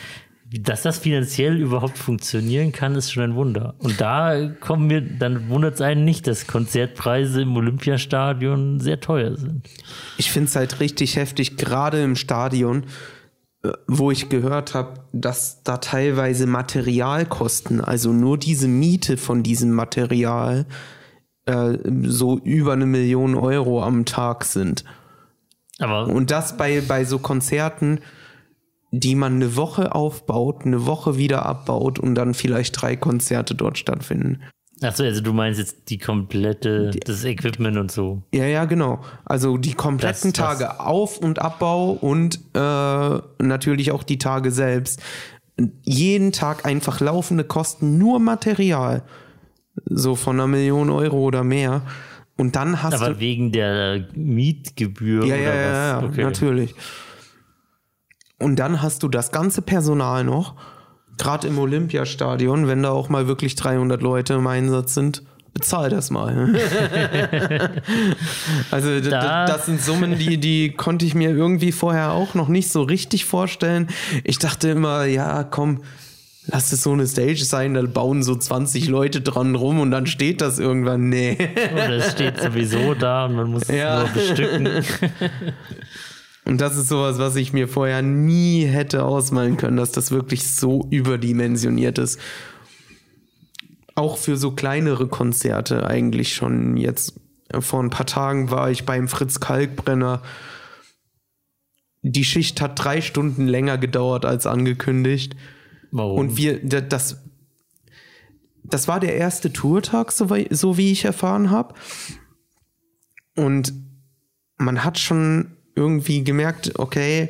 dass das finanziell überhaupt funktionieren kann, ist schon ein Wunder. Und da kommen wir, dann wundert es einen nicht, dass Konzertpreise im Olympiastadion sehr teuer sind. Ich finde es halt richtig heftig, gerade im Stadion, äh, wo ich gehört habe, dass da teilweise Materialkosten, also nur diese Miete von diesem Material, äh, so über eine Million Euro am Tag sind. Aber und das bei, bei so Konzerten, die man eine Woche aufbaut, eine Woche wieder abbaut und dann vielleicht drei Konzerte dort stattfinden. Achso, also du meinst jetzt die komplette, das Equipment und so. Ja, ja, genau. Also die kompletten das, Tage das. Auf- und Abbau und äh, natürlich auch die Tage selbst. Jeden Tag einfach laufende Kosten, nur Material. So von einer Million Euro oder mehr. Und dann hast Aber du. Aber wegen der Mietgebühr ja, oder ja, was? Ja, okay. natürlich. Und dann hast du das ganze Personal noch, gerade im Olympiastadion, wenn da auch mal wirklich 300 Leute im Einsatz sind, bezahl das mal. also da. das sind Summen, die, die konnte ich mir irgendwie vorher auch noch nicht so richtig vorstellen. Ich dachte immer, ja, komm, lass es so eine Stage sein, da bauen so 20 Leute dran rum und dann steht das irgendwann. Nee. Oder es steht sowieso da und man muss ja. es nur bestücken. Und das ist sowas, was ich mir vorher nie hätte ausmalen können, dass das wirklich so überdimensioniert ist. Auch für so kleinere Konzerte eigentlich schon. Jetzt vor ein paar Tagen war ich beim Fritz Kalkbrenner. Die Schicht hat drei Stunden länger gedauert als angekündigt. Warum? Und wir, das, das war der erste Tourtag, so, so wie ich erfahren habe. Und man hat schon irgendwie gemerkt, okay,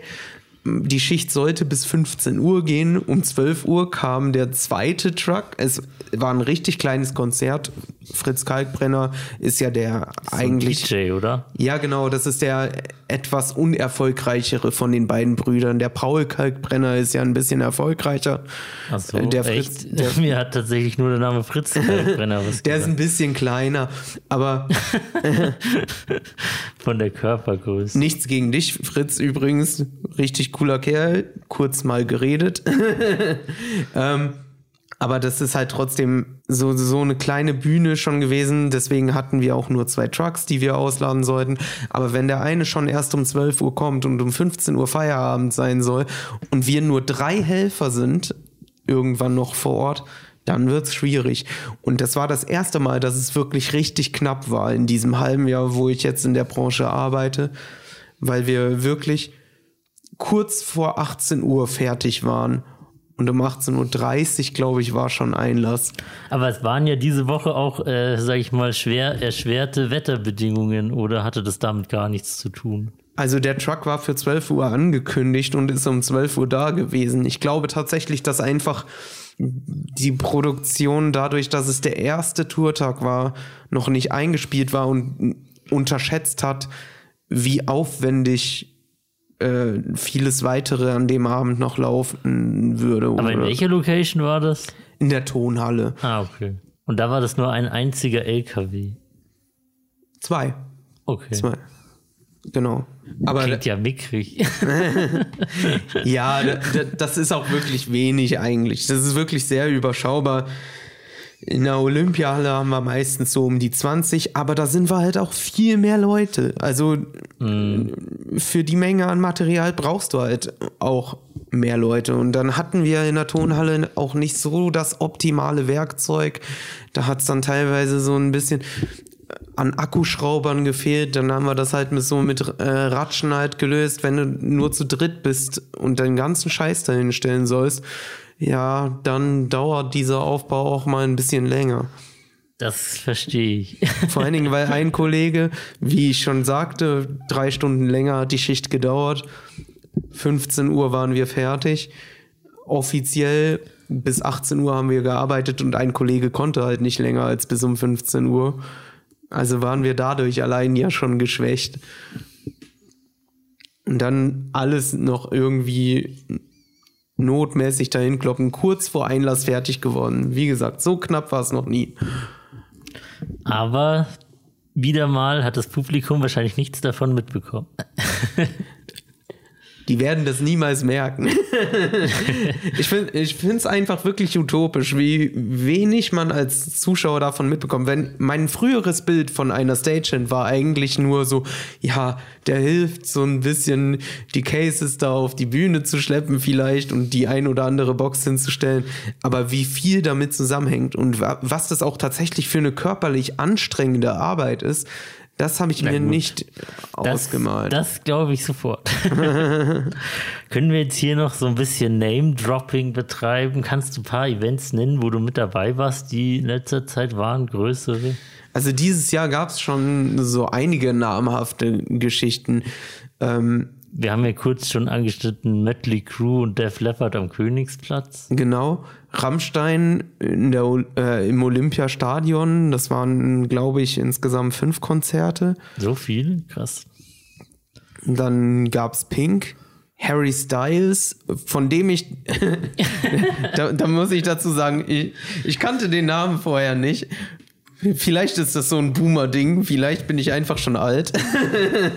die Schicht sollte bis 15 Uhr gehen. Um 12 Uhr kam der zweite Truck. Es war ein richtig kleines Konzert. Fritz Kalkbrenner ist ja der ein eigentlich. DJ, oder? Ja, genau, das ist der etwas unerfolgreichere von den beiden Brüdern. Der Paul Kalkbrenner ist ja ein bisschen erfolgreicher. Achso, Äh, der echt? Fritz, der, Mir hat tatsächlich nur der Name Fritz Brenner was der ist gesagt. ein bisschen kleiner, aber von der Körpergröße. nichts gegen dich, Fritz übrigens. Richtig cooler Kerl, kurz mal geredet. ähm, aber das ist halt trotzdem so, so eine kleine Bühne schon gewesen. Deswegen hatten wir auch nur zwei Trucks, die wir ausladen sollten. Aber wenn der eine schon erst um 12 Uhr kommt und um 15 Uhr Feierabend sein soll und wir nur drei Helfer sind, irgendwann noch vor Ort, dann wird's schwierig. Und das war das erste Mal, dass es wirklich richtig knapp war in diesem halben Jahr, wo ich jetzt in der Branche arbeite, weil wir wirklich kurz vor 18 Uhr fertig waren. Und um 18.30 Uhr, glaube ich, war schon Einlass. Aber es waren ja diese Woche auch, äh, sag ich mal, schwer erschwerte Wetterbedingungen oder hatte das damit gar nichts zu tun? Also der Truck war für 12 Uhr angekündigt und ist um 12 Uhr da gewesen. Ich glaube tatsächlich, dass einfach die Produktion dadurch, dass es der erste Tourtag war, noch nicht eingespielt war und unterschätzt hat, wie aufwendig äh, vieles weitere an dem Abend noch laufen würde. Aber in welcher Location war das? in der Tonhalle. Ah, okay. Und da war das nur ein einziger LKW. Zwei. Okay. Zwei. Genau. Aber Klingt ja mickrig. Ja, da- da- das ist auch wirklich wenig eigentlich. Das ist wirklich sehr überschaubar. In der Olympiahalle haben wir meistens so um die 20, aber da sind wir halt auch viel mehr Leute. Also für die Menge an Material brauchst du halt auch mehr Leute. Und dann hatten wir in der Tonhalle auch nicht so das optimale Werkzeug. Da hat es dann teilweise so ein bisschen an Akkuschraubern gefehlt, dann haben wir das halt mit so mit äh, Ratschen halt gelöst, wenn du nur zu dritt bist und deinen ganzen Scheiß dahin stellen sollst, ja, dann dauert dieser Aufbau auch mal ein bisschen länger. Das verstehe ich. Vor allen Dingen, weil ein Kollege, wie ich schon sagte, drei Stunden länger hat die Schicht gedauert. 15 Uhr waren wir fertig. Offiziell bis 18 Uhr haben wir gearbeitet und ein Kollege konnte halt nicht länger als bis um 15 Uhr. Also waren wir dadurch allein ja schon geschwächt. Und dann alles noch irgendwie notmäßig dahin kloppen, kurz vor Einlass fertig geworden. Wie gesagt, so knapp war es noch nie. Aber wieder mal hat das Publikum wahrscheinlich nichts davon mitbekommen. Die werden das niemals merken. ich finde es einfach wirklich utopisch, wie wenig man als Zuschauer davon mitbekommt. Wenn mein früheres Bild von einer Stagehand war eigentlich nur so, ja, der hilft so ein bisschen die Cases da auf die Bühne zu schleppen vielleicht und die ein oder andere Box hinzustellen. Aber wie viel damit zusammenhängt und wa- was das auch tatsächlich für eine körperlich anstrengende Arbeit ist, das habe ich mir gut. nicht ausgemalt. Das glaube ich sofort. Können wir jetzt hier noch so ein bisschen Name-Dropping betreiben? Kannst du ein paar Events nennen, wo du mit dabei warst, die in letzter Zeit waren, größere? Also dieses Jahr gab es schon so einige namhafte Geschichten. Ähm, Wir haben ja kurz schon angeschnitten Mötley Crew und Def Leppard am Königsplatz. genau. Rammstein in der, äh, im Olympiastadion. Das waren, glaube ich, insgesamt fünf Konzerte. So viel? Krass. Dann gab's Pink. Harry Styles, von dem ich, da, da muss ich dazu sagen, ich, ich kannte den Namen vorher nicht. Vielleicht ist das so ein Boomer-Ding, vielleicht bin ich einfach schon alt.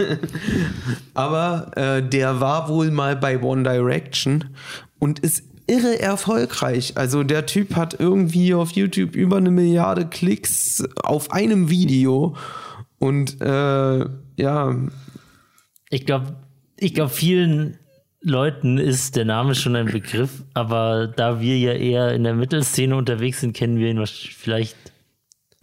Aber äh, der war wohl mal bei One Direction und ist irre erfolgreich. Also der Typ hat irgendwie auf YouTube über eine Milliarde Klicks auf einem Video. Und äh, ja, Ich glaube, ich glaube, vielen Leuten ist der Name schon ein Begriff, aber da wir ja eher in der Mittelszene unterwegs sind, kennen wir ihn wahrscheinlich vielleicht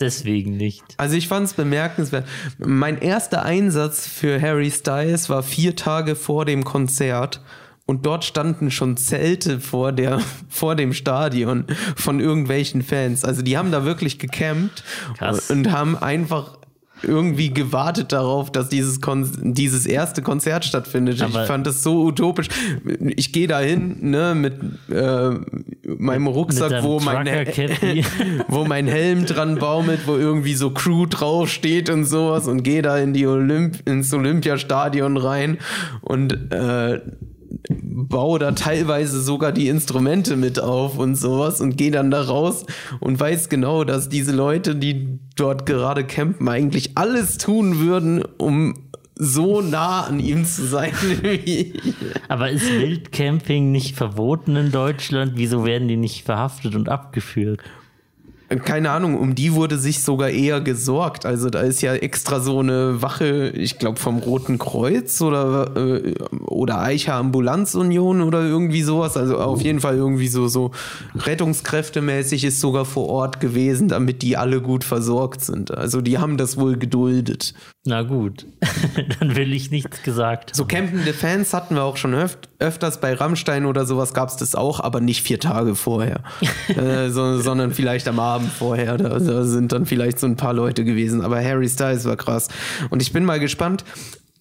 deswegen nicht. Also ich fand es bemerkenswert. Mein erster Einsatz für Harry Styles war vier Tage vor dem Konzert. Und dort standen schon Zelte vor, der, vor dem Stadion von irgendwelchen Fans. Also die haben da wirklich gecampt Krass. und haben einfach irgendwie gewartet darauf, dass dieses, Kon dieses erste Konzert stattfindet. Aber ich fand das so utopisch. Ich gehe dahin ne, mit äh, meinem Rucksack, deinem wo mein, wo mein Helm dran baumelt, wo irgendwie so Crew draufsteht und sowas und gehe da in die Olymp ins Olympiastadion rein und äh, baue da teilweise sogar die Instrumente mit auf und sowas und gehe dann da raus und weiß genau, dass diese Leute, die dort gerade campen, eigentlich alles tun würden, um so nah an ihm zu sein Aber ist Wildcamping nicht verboten in Deutschland? Wieso werden die nicht verhaftet und abgeführt? Keine Ahnung, um die wurde sich sogar eher gesorgt. Also da ist ja extra so eine Wache, ich glaube vom Roten Kreuz oder äh, oder Eicher Ambulanzunion oder irgendwie sowas. Also auf jeden Fall irgendwie so so Rettungskräftemäßig ist sogar vor Ort gewesen, damit die alle gut versorgt sind. Also die haben das wohl geduldet. Na gut, dann will ich nichts gesagt. So campende Fans hatten wir auch schon öft öfters bei Rammstein oder sowas gab es das auch, aber nicht vier Tage vorher, äh, so, sondern vielleicht am Abend vorher. Da, da sind dann vielleicht so ein paar Leute gewesen. Aber Harry Styles war krass. Und ich bin mal gespannt.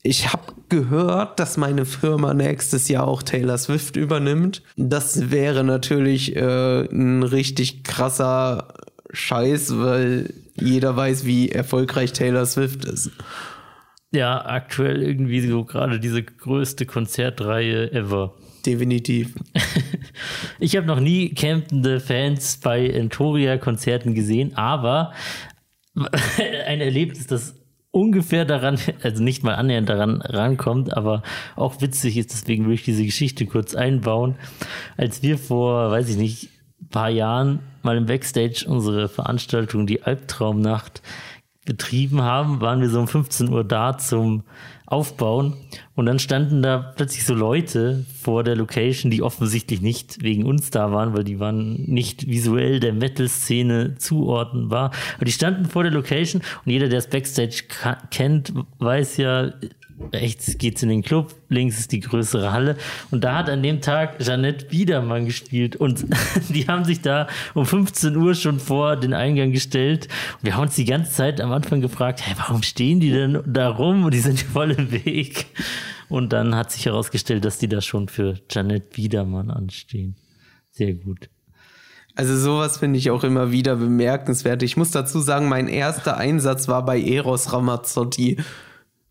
Ich habe gehört, dass meine Firma nächstes Jahr auch Taylor Swift übernimmt. Das wäre natürlich äh, ein richtig krasser Scheiß, weil jeder weiß, wie erfolgreich Taylor Swift ist. Ja, aktuell irgendwie so gerade diese größte Konzertreihe ever. Definitiv. Ich habe noch nie campende Fans bei Entoria-Konzerten gesehen, aber ein Erlebnis, das ungefähr daran, also nicht mal annähernd daran rankommt, aber auch witzig ist, deswegen will ich diese Geschichte kurz einbauen. Als wir vor, weiß ich nicht, paar Jahren mal im Backstage unsere Veranstaltung, die Albtraumnacht, betrieben haben, waren wir so um 15 Uhr da zum Aufbauen und dann standen da plötzlich so Leute vor der Location, die offensichtlich nicht wegen uns da waren, weil die waren nicht visuell der Metal-Szene zuordnenbar. Aber die standen vor der Location und jeder, der das Backstage kennt, weiß ja, rechts geht's in den Club, links ist die größere Halle. Und da hat an dem Tag Jeanette Biedermann gespielt. Und die haben sich da um 15 Uhr schon vor den Eingang gestellt. Und wir haben uns die ganze Zeit am Anfang gefragt, hey, warum stehen die denn da rum? Und die sind voll im Weg. Und dann hat sich herausgestellt, dass die da schon für Jeanette Biedermann anstehen. Sehr gut. Also sowas finde ich auch immer wieder bemerkenswert. Ich muss dazu sagen, mein erster Einsatz war bei Eros Ramazzotti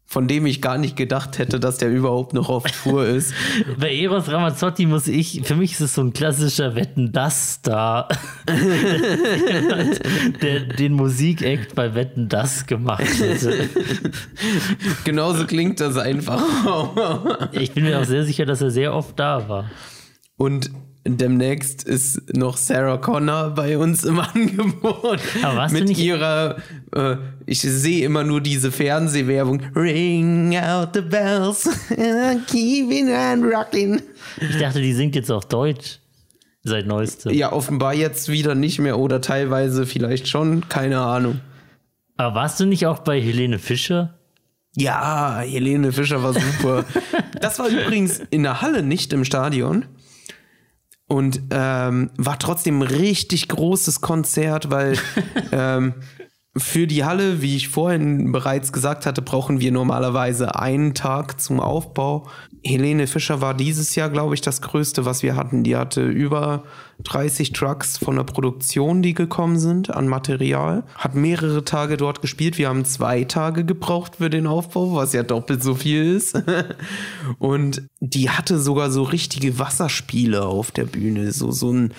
von dem ich gar nicht gedacht hätte, dass der überhaupt noch auf Tour ist. Bei Eros Ramazzotti muss ich, für mich ist es so ein klassischer Wetten das da, der den Musikakt bei Wetten das gemacht hätte. Genauso klingt das einfach. ich bin mir auch sehr sicher, dass er sehr oft da war. Und demnächst ist noch Sarah Connor bei uns im Angebot. Aber warst du mit nicht- ihrer, äh, ich sehe immer nur diese Fernsehwerbung. Ring out the bells, keeping on rocking. Ich dachte, die singt jetzt auch Deutsch. Seit neuestem. Ja, offenbar jetzt wieder nicht mehr oder teilweise vielleicht schon, keine Ahnung. Aber warst du nicht auch bei Helene Fischer? Ja, Helene Fischer war super. das war übrigens in der Halle, nicht im Stadion. Und ähm, war trotzdem ein richtig großes Konzert, weil ähm, für die Halle, wie ich vorhin bereits gesagt hatte, brauchen wir normalerweise einen Tag zum Aufbau. Helene Fischer war dieses Jahr, glaube ich, das größte, was wir hatten. Die hatte über 30 Trucks von der Produktion, die gekommen sind an Material. Hat mehrere Tage dort gespielt. Wir haben zwei Tage gebraucht für den Aufbau, was ja doppelt so viel ist. Und die hatte sogar so richtige Wasserspiele auf der Bühne. So, so ein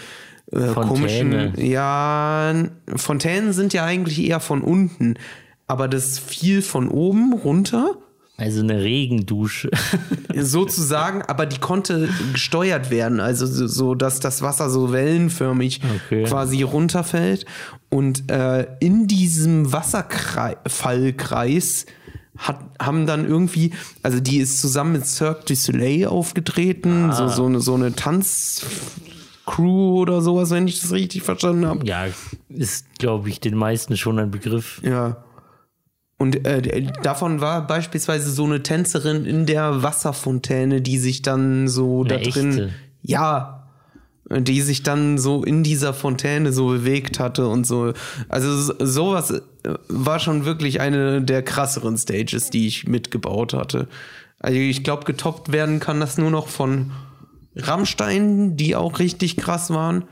äh, komischen. Ja, Fontänen sind ja eigentlich eher von unten. Aber das fiel von oben runter Also eine Regendusche. sozusagen, aber die konnte gesteuert werden, also so, dass das Wasser so wellenförmig Okay. quasi runterfällt und äh, in diesem Wasserfallkreis hat, haben dann irgendwie, also die ist zusammen mit Cirque du Soleil aufgetreten, so, so eine, so eine Tanzcrew oder sowas, wenn ich das richtig verstanden habe. Ja, ist, glaube ich, den meisten schon ein Begriff. Ja. Und äh, davon war beispielsweise so eine Tänzerin in der Wasserfontäne, die sich dann so da Eine drin. echte? Ja. die sich dann so in dieser Fontäne so bewegt hatte und so. Also so- sowas äh, war schon wirklich eine der krasseren Stages, die ich mitgebaut hatte. Also ich glaube, getoppt werden kann das nur noch von Rammstein, die auch richtig krass waren,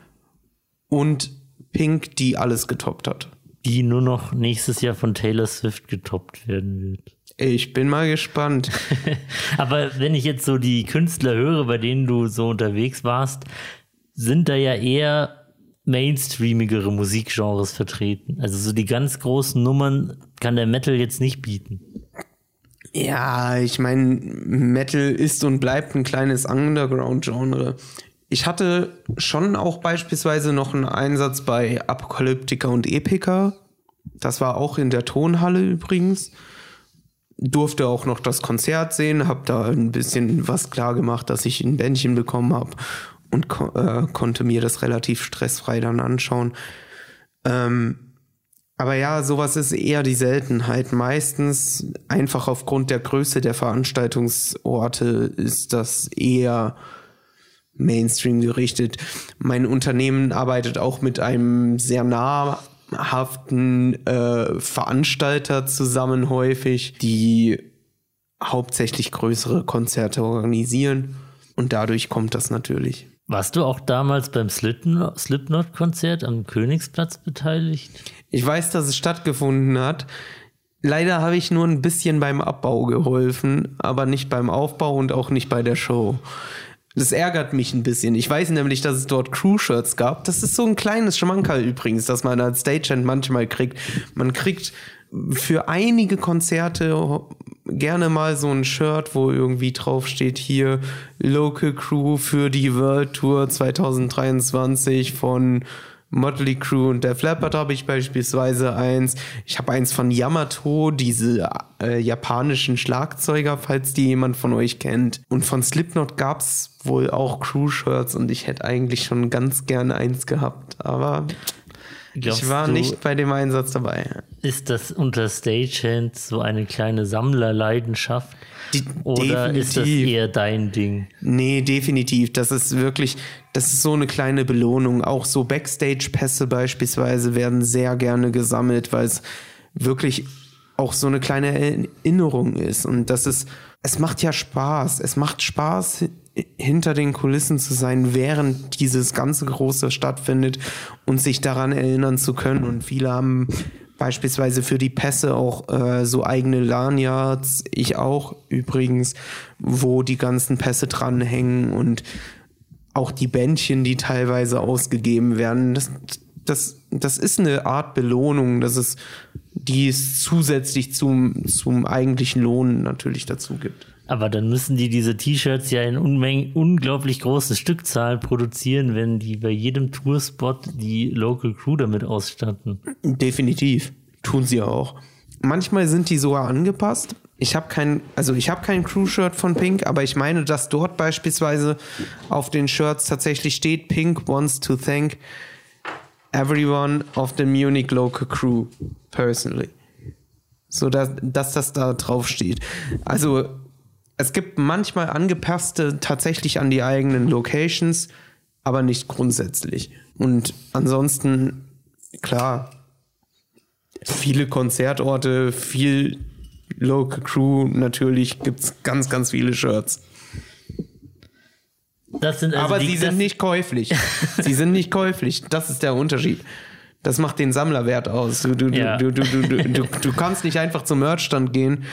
und Pink, die alles getoppt hat. Die nur noch nächstes Jahr von Taylor Swift getoppt werden wird. Ich bin mal gespannt. Aber wenn ich jetzt so die Künstler höre, bei denen du so unterwegs warst, sind da ja eher mainstreamigere Musikgenres vertreten. Also so die ganz großen Nummern kann der Metal jetzt nicht bieten. Ja, ich meine, Metal ist und bleibt ein kleines Underground-Genre. Ich hatte schon auch beispielsweise noch einen Einsatz bei Apokalyptica und Epica. Das war auch in der Tonhalle übrigens. Durfte auch noch das Konzert sehen, habe da ein bisschen was klar gemacht, dass ich ein Bändchen bekommen habe und ko äh, konnte mir das relativ stressfrei dann anschauen. Ähm, aber ja, sowas ist eher die Seltenheit. Meistens einfach aufgrund der Größe der Veranstaltungsorte ist das eher Mainstream gerichtet. Mein Unternehmen arbeitet auch mit einem sehr nahrhaften äh, Veranstalter zusammen häufig, die hauptsächlich größere Konzerte organisieren. Und dadurch kommt das natürlich. Warst du auch damals beim Slipknot- Slipknot-Konzert am Königsplatz beteiligt? Ich weiß, dass es stattgefunden hat. Leider habe ich nur ein bisschen beim Abbau geholfen, aber nicht beim Aufbau und auch nicht bei der Show. Das ärgert mich ein bisschen. Ich weiß nämlich, dass es dort Crew-Shirts gab. Das ist so ein kleines Schmankerl übrigens, das man als Stagehand manchmal kriegt. Man kriegt für einige Konzerte gerne mal so ein Shirt, wo irgendwie draufsteht hier Local Crew für die World Tour 2023 von Motley Crew und der Leppard habe ich beispielsweise eins. Ich habe eins von Yamato, diese äh, japanischen Schlagzeuger, falls die jemand von euch kennt. Und von Slipknot gab's wohl auch Crew-Shirts und ich hätte eigentlich schon ganz gerne eins gehabt. Aber Glaubst ich war du, nicht bei dem Einsatz dabei. Ist das unter Stagehands so eine kleine Sammlerleidenschaft? Die- Oder ist das definitiv. eher dein Ding? Nee, definitiv. Das ist wirklich, das ist so eine kleine Belohnung. Auch so Backstage-Pässe beispielsweise werden sehr gerne gesammelt, weil es wirklich auch so eine kleine Erinnerung ist. Und das ist, es macht ja Spaß. Es macht Spaß, hinter den Kulissen zu sein, während dieses ganze Große stattfindet und sich daran erinnern zu können. Und viele haben beispielsweise für die Pässe auch äh, so eigene Lanyards, ich auch übrigens, wo die ganzen Pässe dranhängen und auch die Bändchen, die teilweise ausgegeben werden. Das, das, das ist eine Art Belohnung, das ist, die es zusätzlich zum, zum eigentlichen Lohn natürlich dazu gibt. Aber dann müssen die diese T-Shirts ja in Unmengen, unglaublich großen Stückzahlen produzieren, wenn die bei jedem Tourspot die Local Crew damit ausstatten. Definitiv. Tun sie auch. Manchmal sind die sogar angepasst. Ich habe kein, also ich habe kein Crew-Shirt von Pink, aber ich meine, dass dort beispielsweise auf den Shirts tatsächlich steht, Pink wants to thank everyone of the Munich local crew personally. So dass, dass das da drauf steht. Also es gibt manchmal angepasste tatsächlich an die eigenen Locations, aber nicht grundsätzlich. Und ansonsten, klar, viele Konzertorte, viel Local Crew, natürlich gibt's ganz, ganz viele Shirts. Das sind also Aber sie sind nicht käuflich. sie sind nicht käuflich. Das ist der Unterschied. Das macht den Sammlerwert aus. Du, du, Ja. du, du, du, du, du, du kannst nicht einfach zum Merchstand gehen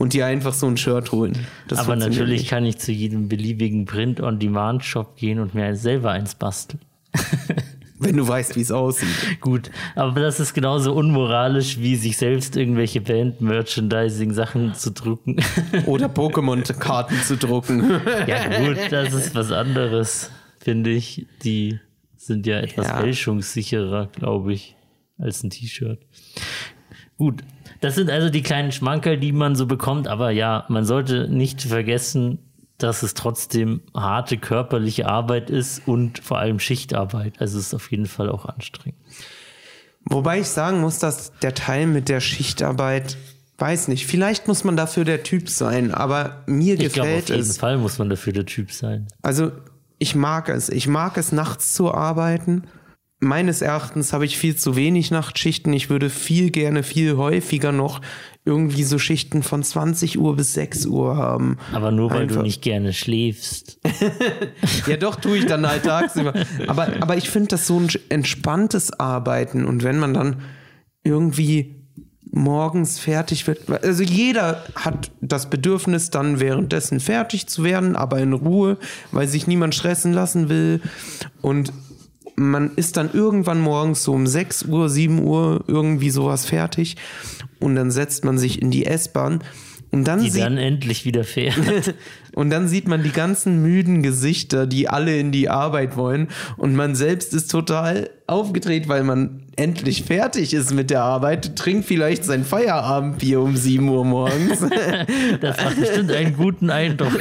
und dir einfach so ein Shirt holen. Das Aber natürlich kann ich zu jedem beliebigen Print-on-Demand-Shop gehen und mir selber eins basteln. Wenn du weißt, wie es aussieht. Gut, aber das ist genauso unmoralisch, wie sich selbst irgendwelche Band-Merchandising-Sachen zu drucken. Oder Pokémon-Karten zu drucken. ja, gut, das ist was anderes, finde ich. Die sind ja etwas Ja. fälschungssicherer, glaube ich, als ein T-Shirt. Gut, das sind also die kleinen Schmankerl, die man so bekommt, aber ja, man sollte nicht vergessen, dass es trotzdem harte körperliche Arbeit ist und vor allem Schichtarbeit. Also es ist auf jeden Fall auch anstrengend. Wobei ich sagen muss, dass der Teil mit der Schichtarbeit, weiß nicht, vielleicht muss man dafür der Typ sein, aber mir Ich glaube, auf gefällt jeden es. Fall muss man dafür der Typ sein. Also ich mag es. Ich mag es, nachts zu arbeiten. Meines Erachtens habe ich viel zu wenig Nachtschichten. Ich würde viel gerne, viel häufiger noch irgendwie so Schichten von 20 Uhr bis 6 Uhr haben. Aber nur weil Einfach. du nicht gerne schläfst. Ja, doch, tue ich dann halt tagsüber. Aber, aber ich finde das so ein entspanntes Arbeiten. Und wenn man dann irgendwie morgens fertig wird, also jeder hat das Bedürfnis, dann währenddessen fertig zu werden, aber in Ruhe, weil sich niemand stressen lassen will. Und man ist dann irgendwann morgens so um 6 Uhr, 7 Uhr irgendwie sowas fertig. Und dann setzt man sich in die S-Bahn. Und dann Die sieht dann endlich wieder fährt. und dann sieht man die ganzen müden Gesichter, die alle in die Arbeit wollen. Und man selbst ist total aufgedreht, weil man endlich fertig ist mit der Arbeit, trinkt vielleicht sein Feierabendbier um 7 Uhr morgens. Das macht bestimmt einen guten Eindruck.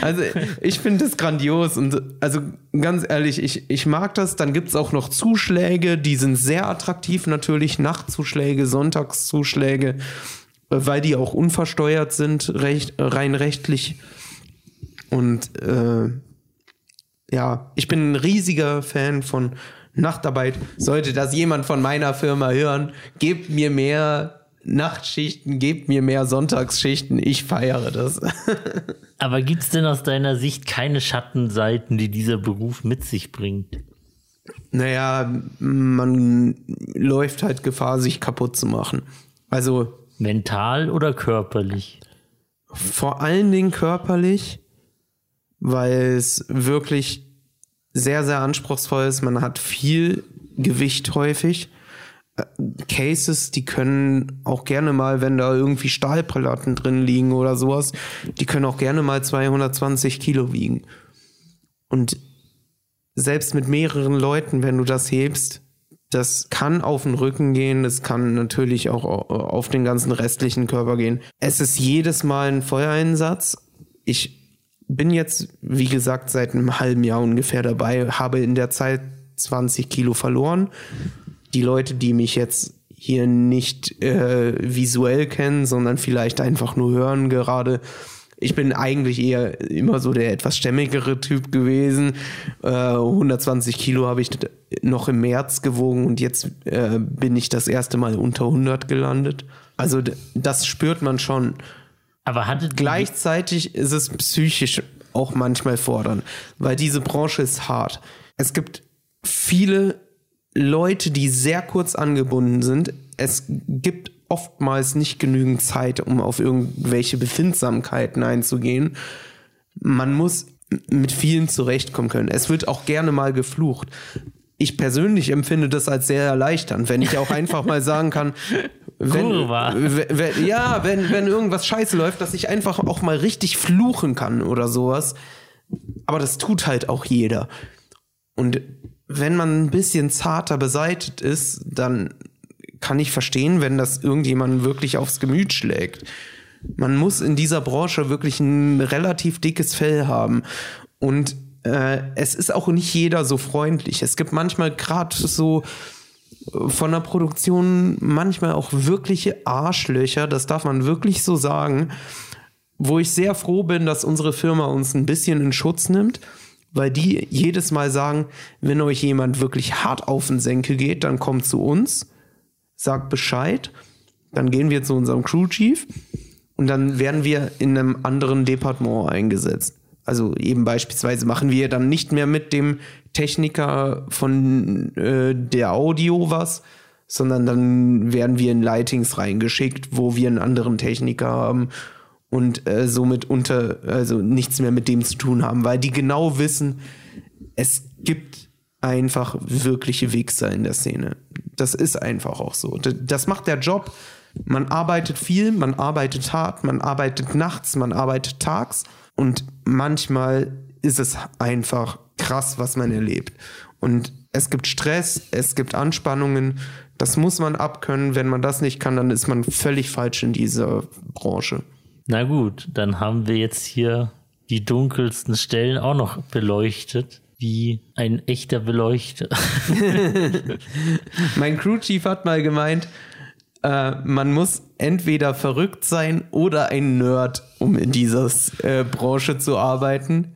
Also ich finde das grandios und also ganz ehrlich, ich, ich mag das. Dann gibt es auch noch Zuschläge, die sind sehr attraktiv natürlich, Nachtzuschläge, Sonntagszuschläge, weil die auch unversteuert sind, recht, rein rechtlich. Und äh, ja, ich bin ein riesiger Fan von Nachtarbeit. Sollte das jemand von meiner Firma hören, gebt mir mehr Nachtschichten, gebt mir mehr Sonntagsschichten. Ich feiere das. Aber gibt es denn aus deiner Sicht keine Schattenseiten, die dieser Beruf mit sich bringt? Naja, man läuft halt Gefahr, sich kaputt zu machen. Also Mental oder körperlich? vor allen Dingen körperlich, weil es wirklich sehr, sehr anspruchsvoll ist. Man hat viel Gewicht häufig. Äh, Cases, die können auch gerne mal, wenn da irgendwie Stahlplatten drin liegen oder sowas, die können auch gerne mal 220 Kilo wiegen. Und selbst mit mehreren Leuten, wenn du das hebst, das kann auf den Rücken gehen, das kann natürlich auch auf den ganzen restlichen Körper gehen. Es ist jedes Mal ein Feuereinsatz. Ich bin jetzt, wie gesagt, seit einem halben Jahr ungefähr dabei, habe in der Zeit 20 Kilo verloren. Die Leute, die mich jetzt hier nicht äh, visuell kennen, sondern vielleicht einfach nur hören gerade, ich bin eigentlich eher immer so der etwas stämmigere Typ gewesen. Äh, 120 Kilo habe ich noch im März gewogen und jetzt äh, bin ich das erste Mal unter 100 gelandet. Also das spürt man schon. Aber hattet Gleichzeitig ist es psychisch auch manchmal fordernd, weil diese Branche ist hart. Es gibt viele Leute, die sehr kurz angebunden sind. Es gibt oftmals nicht genügend Zeit, um auf irgendwelche Befindsamkeiten einzugehen. Man muss mit vielen zurechtkommen können. Es wird auch gerne mal geflucht. Ich persönlich empfinde das als sehr erleichternd, wenn ich auch einfach mal sagen kann, wenn, Kurva. w- w- ja, wenn, wenn irgendwas scheiße läuft, dass ich einfach auch mal richtig fluchen kann oder sowas. Aber das tut halt auch jeder. Und wenn man ein bisschen zarter beseitigt ist, dann kann ich verstehen, wenn das irgendjemanden wirklich aufs Gemüt schlägt. Man muss in dieser Branche wirklich ein relativ dickes Fell haben. Und äh, es ist auch nicht jeder so freundlich. Es gibt manchmal gerade so äh, von der Produktion manchmal auch wirkliche Arschlöcher, das darf man wirklich so sagen, wo ich sehr froh bin, dass unsere Firma uns ein bisschen in Schutz nimmt, weil die jedes Mal sagen, wenn euch jemand wirklich hart auf den Senkel geht, dann kommt zu uns, sagt Bescheid, dann gehen wir zu unserem Crew Chief und dann werden wir in einem anderen Departement eingesetzt. Also eben beispielsweise machen wir dann nicht mehr mit dem Techniker von äh, der Audio was, sondern dann werden wir in Lightings reingeschickt, wo wir einen anderen Techniker haben und äh, somit unter, also nichts mehr mit dem zu tun haben, weil die genau wissen, es gibt einfach wirkliche Wichser in der Szene. Das ist einfach auch so. Das macht der Job. Man arbeitet viel, man arbeitet hart, man arbeitet nachts, man arbeitet tags und manchmal ist es einfach krass, was man erlebt. Und es gibt Stress, es gibt Anspannungen, das muss man abkönnen. Wenn man das nicht kann, dann ist man völlig falsch in dieser Branche. Na gut, dann haben wir jetzt hier die dunkelsten Stellen auch noch beleuchtet, wie ein echter Beleuchter. Mein Crew Chief hat mal gemeint, äh, man muss entweder verrückt sein oder ein Nerd, um in dieser äh, Branche zu arbeiten.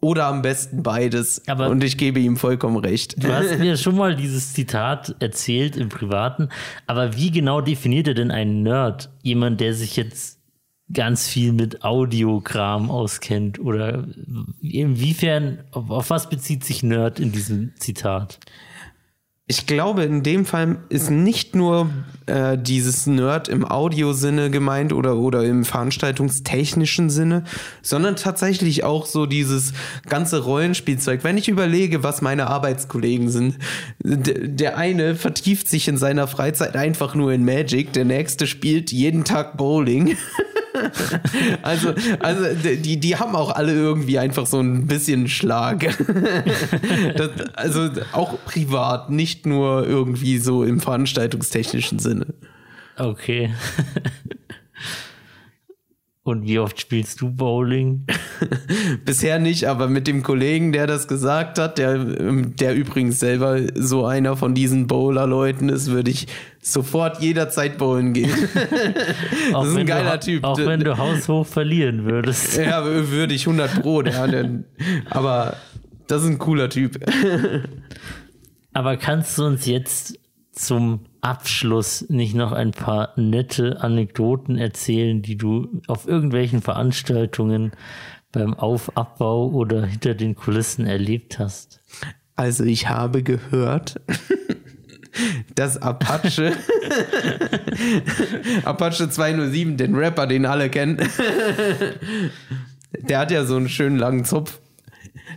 Oder am besten beides. Aber- und ich gebe ihm vollkommen recht. Du hast mir schon mal dieses Zitat erzählt im Privaten, aber wie genau definiert er denn einen Nerd? Jemand, der sich jetzt ganz viel mit Audiokram auskennt oder inwiefern, auf was bezieht sich Nerd in diesem Zitat? Ich glaube, in dem Fall ist nicht nur äh, dieses Nerd im Audiosinne gemeint oder, oder im veranstaltungstechnischen Sinne, sondern tatsächlich auch so dieses ganze Rollenspielzeug. Wenn ich überlege, was meine Arbeitskollegen sind, der eine vertieft sich in seiner Freizeit einfach nur in Magic, der nächste spielt jeden Tag Bowling. Also, also die, die haben auch alle irgendwie einfach so ein bisschen Schlag. Das, also auch privat, nicht nur irgendwie so im veranstaltungstechnischen Sinne. Okay. Und wie oft spielst du Bowling? Bisher nicht, aber mit dem Kollegen, der das gesagt hat, der, ähm, der übrigens selber so einer von diesen Bowler-Leuten ist, würde ich sofort jederzeit bowlen gehen. Auch ist ein wenn geiler du, Typ. Auch wenn du haushoch verlieren würdest. Ja, würde ich 100 Pro. Der, der, aber das ist ein cooler Typ. Aber kannst du uns jetzt zum Abschluss nicht noch ein paar nette Anekdoten erzählen, die du auf irgendwelchen Veranstaltungen beim Auf-Abbau oder hinter den Kulissen erlebt hast? Also ich habe gehört, dass Apache, Apache 207, den Rapper, den alle kennen, der hat ja so einen schönen langen Zopf,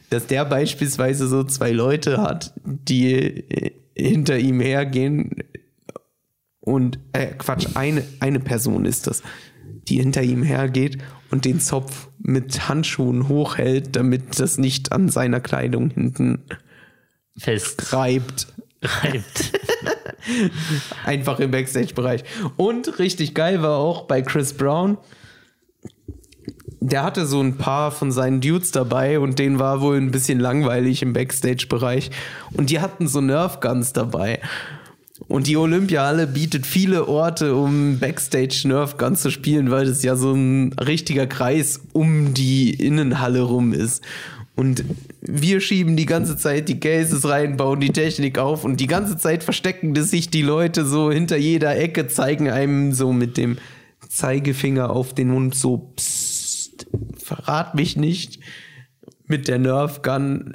dass der beispielsweise so zwei Leute hat, die hinter ihm hergehen und, äh, Quatsch, eine, eine Person ist das, die hinter ihm hergeht und den Zopf mit Handschuhen hochhält, damit das nicht an seiner Kleidung hinten Festreibt. reibt. Einfach im Backstage-Bereich. Und richtig geil war auch bei Chris Brown. Der hatte so ein paar von seinen Dudes dabei und denen war wohl ein bisschen langweilig im Backstage-Bereich. Und die hatten so Nerf Guns dabei. Und die Olympiahalle bietet viele Orte, um Backstage Nerf Guns zu spielen, weil das ja so ein richtiger Kreis um die Innenhalle rum ist. Und wir schieben die ganze Zeit die Cases rein, bauen die Technik auf und die ganze Zeit verstecken sich die Leute so hinter jeder Ecke, zeigen einem so mit dem Zeigefinger auf den Mund so, psst, verrat mich nicht mit der Nerf Gun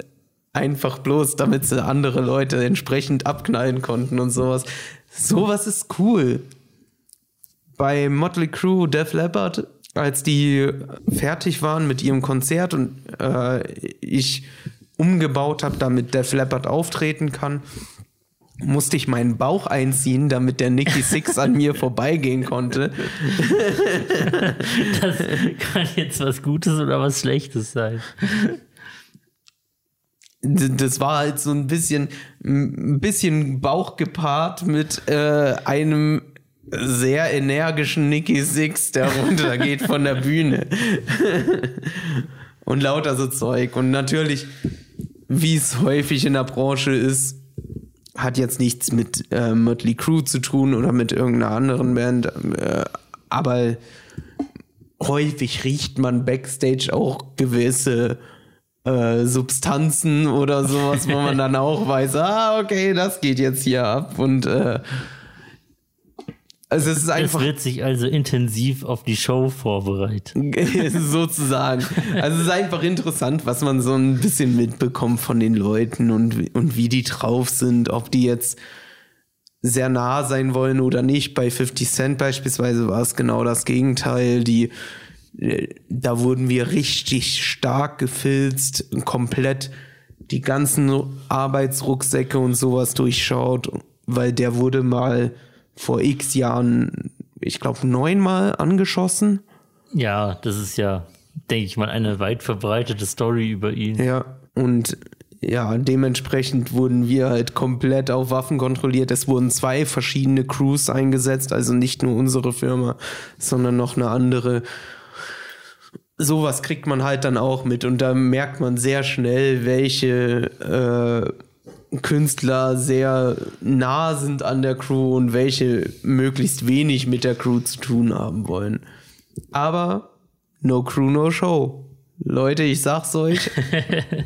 einfach bloß, damit sie andere Leute entsprechend abknallen konnten und sowas. Sowas ist cool. Bei Motley Crue, Def Leppard, als die fertig waren mit ihrem Konzert und äh, ich umgebaut habe, damit Def Leppard auftreten kann, musste ich meinen Bauch einziehen, damit der Nicky Six an mir vorbeigehen konnte. Das kann jetzt was Gutes oder was Schlechtes sein. Das war halt so ein bisschen, ein bisschen Bauch gepaart mit äh, einem sehr energischen Nicky Six, der runtergeht von der Bühne. Und lauter so Zeug. Und natürlich, wie es häufig in der Branche ist, hat jetzt nichts mit äh, Mötley Crüe zu tun oder mit irgendeiner anderen Band. Äh, aber häufig riecht man backstage auch gewisse äh, Substanzen oder sowas, wo man dann auch weiß, ah, okay, das geht jetzt hier ab. Und äh, also es ist Es einfach wird sich also intensiv auf die Show vorbereitet. sozusagen. Also es ist einfach interessant, was man so ein bisschen mitbekommt von den Leuten und, wie- und wie die drauf sind, ob die jetzt sehr nah sein wollen oder nicht. Bei 50 Cent beispielsweise war es genau das Gegenteil. Die, da wurden wir richtig stark gefilzt, komplett die ganzen Arbeitsrucksäcke und sowas durchschaut, weil der wurde mal vor x Jahren, ich glaube, neunmal angeschossen. Ja, das ist ja, denke ich mal, eine weit verbreitete Story über ihn. Ja, und ja, dementsprechend wurden wir halt komplett auf Waffen kontrolliert. Es wurden zwei verschiedene Crews eingesetzt, also nicht nur unsere Firma, sondern noch eine andere. Sowas kriegt man halt dann auch mit und da merkt man sehr schnell, welche äh, Künstler sehr nah sind an der Crew und welche möglichst wenig mit der Crew zu tun haben wollen. Aber no Crew, no Show. Leute, ich sag's euch.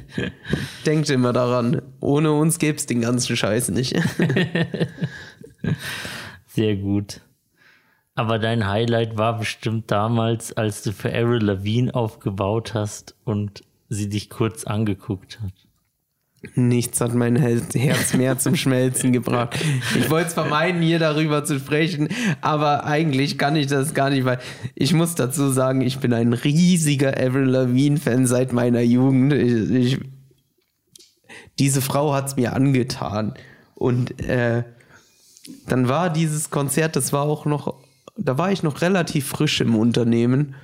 Denkt immer daran. Ohne uns gäb's den ganzen Scheiß nicht. Sehr gut. Aber dein Highlight war bestimmt damals, als du für Avril Lavigne aufgebaut hast und sie dich kurz angeguckt hat. Nichts hat mein Herz mehr zum Schmelzen gebracht. Ich wollte es vermeiden, hier darüber zu sprechen, aber eigentlich kann ich das gar nicht, weil ich muss dazu sagen, ich bin ein riesiger Avril Lavigne-Fan seit meiner Jugend. Ich, ich, diese Frau hat es mir angetan. Und äh, dann war dieses Konzert, das war auch noch, da war ich noch relativ frisch im Unternehmen.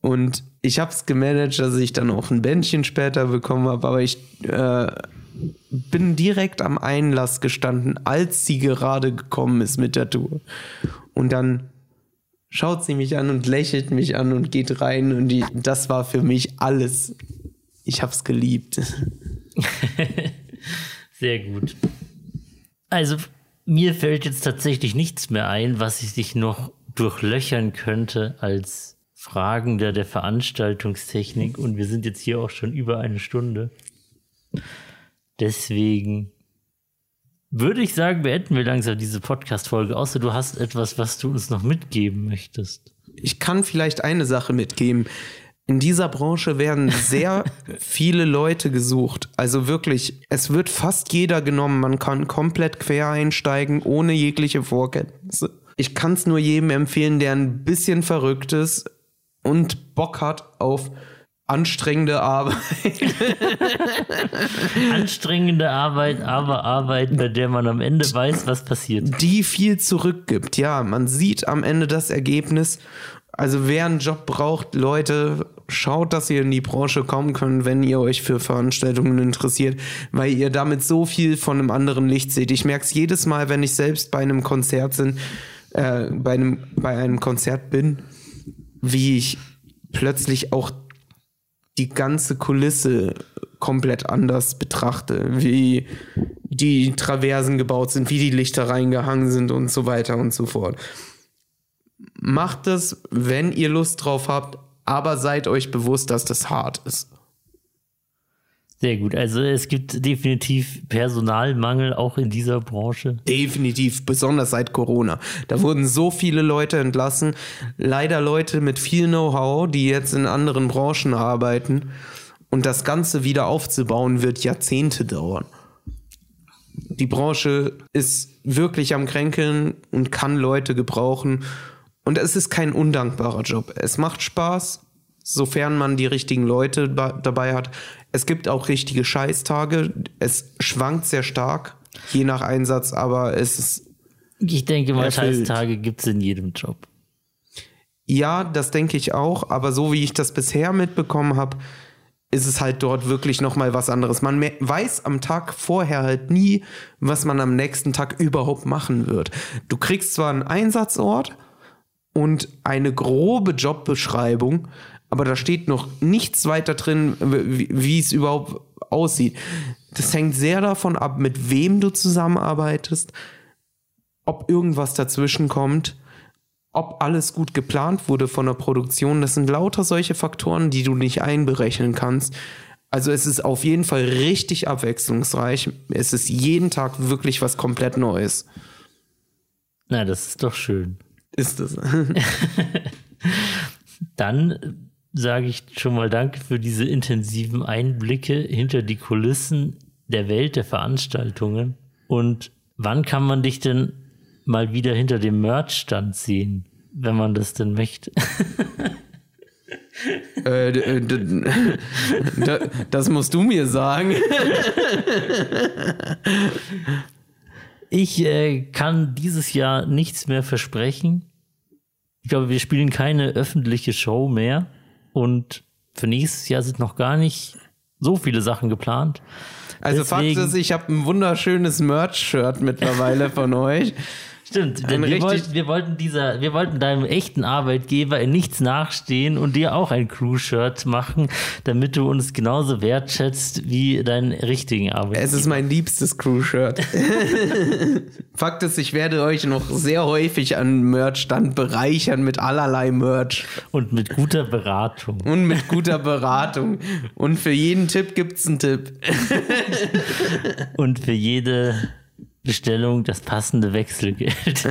Und ich habe es gemanagt, dass ich dann auch ein Bändchen später bekommen habe, aber ich äh, bin direkt am Einlass gestanden, als sie gerade gekommen ist mit der Tour. Und dann schaut sie mich an und lächelt mich an und geht rein und die, das war für mich alles. Ich habe es geliebt. Sehr gut. Also mir fällt jetzt tatsächlich nichts mehr ein, was ich dich noch durchlöchern könnte als Fragen der, der Veranstaltungstechnik und wir sind jetzt hier auch schon über eine Stunde. Deswegen würde ich sagen, beenden wir langsam diese Podcast-Folge, außer du hast etwas, was du uns noch mitgeben möchtest. Ich kann vielleicht eine Sache mitgeben. In dieser Branche werden sehr viele Leute gesucht. Also wirklich, es wird fast jeder genommen. Man kann komplett quer einsteigen, ohne jegliche Vorkenntnisse. Ich kann es nur jedem empfehlen, der ein bisschen verrückt ist, und Bock hat auf anstrengende Arbeit. anstrengende Arbeit, aber Arbeit, bei der man am Ende weiß, was passiert. Die viel zurückgibt. Ja, man sieht am Ende das Ergebnis. Also wer einen Job braucht, Leute, schaut, dass ihr in die Branche kommen könnt, wenn ihr euch für Veranstaltungen interessiert, weil ihr damit so viel von einem anderen Licht seht. Ich merke es jedes Mal, wenn ich selbst bei einem Konzert bin, äh, bei einem, bei einem Konzert bin wie ich plötzlich auch die ganze Kulisse komplett anders betrachte, wie die Traversen gebaut sind, wie die Lichter reingehangen sind und so weiter und so fort. Macht es, wenn ihr Lust drauf habt, aber seid euch bewusst, dass das hart ist. Sehr gut. Also es gibt definitiv Personalmangel auch in dieser Branche. Definitiv, besonders seit Corona. Da wurden so viele Leute entlassen. Leider Leute mit viel Know-how, die jetzt in anderen Branchen arbeiten. Und das Ganze wieder aufzubauen, wird Jahrzehnte dauern. Die Branche ist wirklich am Kränkeln und kann Leute gebrauchen. Und es ist kein undankbarer Job. Es macht Spaß, sofern man die richtigen Leute dabei hat. Es gibt auch richtige Scheißtage. Es schwankt sehr stark, je nach Einsatz, aber es ist. Ich denke mal, erfüllt. Scheißtage gibt es in jedem Job. Ja, das denke ich auch, aber so wie ich das bisher mitbekommen habe, ist es halt dort wirklich nochmal was anderes. Man weiß am Tag vorher halt nie, was man am nächsten Tag überhaupt machen wird. Du kriegst zwar einen Einsatzort und eine grobe Jobbeschreibung, aber da steht noch nichts weiter drin, wie, es überhaupt aussieht. Das hängt sehr davon ab, mit wem du zusammenarbeitest, ob irgendwas dazwischen kommt, ob alles gut geplant wurde von der Produktion. Das sind lauter solche Faktoren, die du nicht einberechnen kannst. Also es ist auf jeden Fall richtig abwechslungsreich. Es ist jeden Tag wirklich was komplett Neues. Na, das ist doch schön. Ist das. Dann sage ich schon mal Danke für diese intensiven Einblicke hinter die Kulissen der Welt der Veranstaltungen. Und wann kann man dich denn mal wieder hinter dem Merch-Stand sehen, wenn man das denn möchte? äh, äh das musst du mir sagen. Ich äh, kann dieses Jahr nichts mehr versprechen. Ich glaube, wir spielen keine öffentliche Show mehr. Und für nächstes Jahr sind noch gar nicht so viele Sachen geplant. Also Deswegen, Fakt ist, ich habe ein wunderschönes Merch-Shirt mittlerweile von euch. Stimmt, Ein wir, wollten, wir, wollten dieser, wir wollten deinem echten Arbeitgeber in nichts nachstehen und dir auch ein Crew-Shirt machen, damit du uns genauso wertschätzt wie deinen richtigen Arbeitgeber. Es ist mein liebstes Crew-Shirt. Fakt ist, ich werde euch noch sehr häufig an Merch dann bereichern mit allerlei Merch und mit guter Beratung. und mit guter Beratung. Und für jeden Tipp gibt es einen Tipp. Und für jede Bestellung das passende Wechselgeld.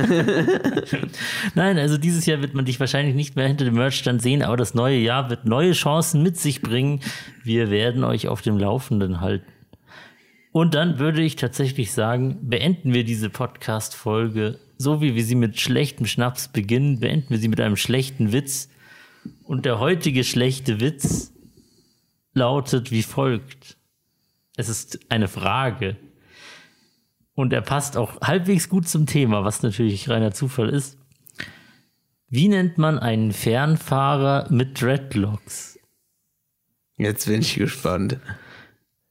Nein, also dieses Jahr wird man dich wahrscheinlich nicht mehr hinter dem Merchstand sehen, aber das neue Jahr wird neue Chancen mit sich bringen. Wir werden euch auf dem Laufenden halten. Und dann würde ich tatsächlich sagen, beenden wir diese Podcast-Folge so, wie wir sie mit schlechtem Schnaps beginnen, beenden wir sie mit einem schlechten Witz. Und der heutige schlechte Witz lautet wie folgt. Es ist eine Frage. Und er passt auch halbwegs gut zum Thema, was natürlich reiner Zufall ist. Wie nennt man einen Fernfahrer mit Dreadlocks? Jetzt bin ich gespannt.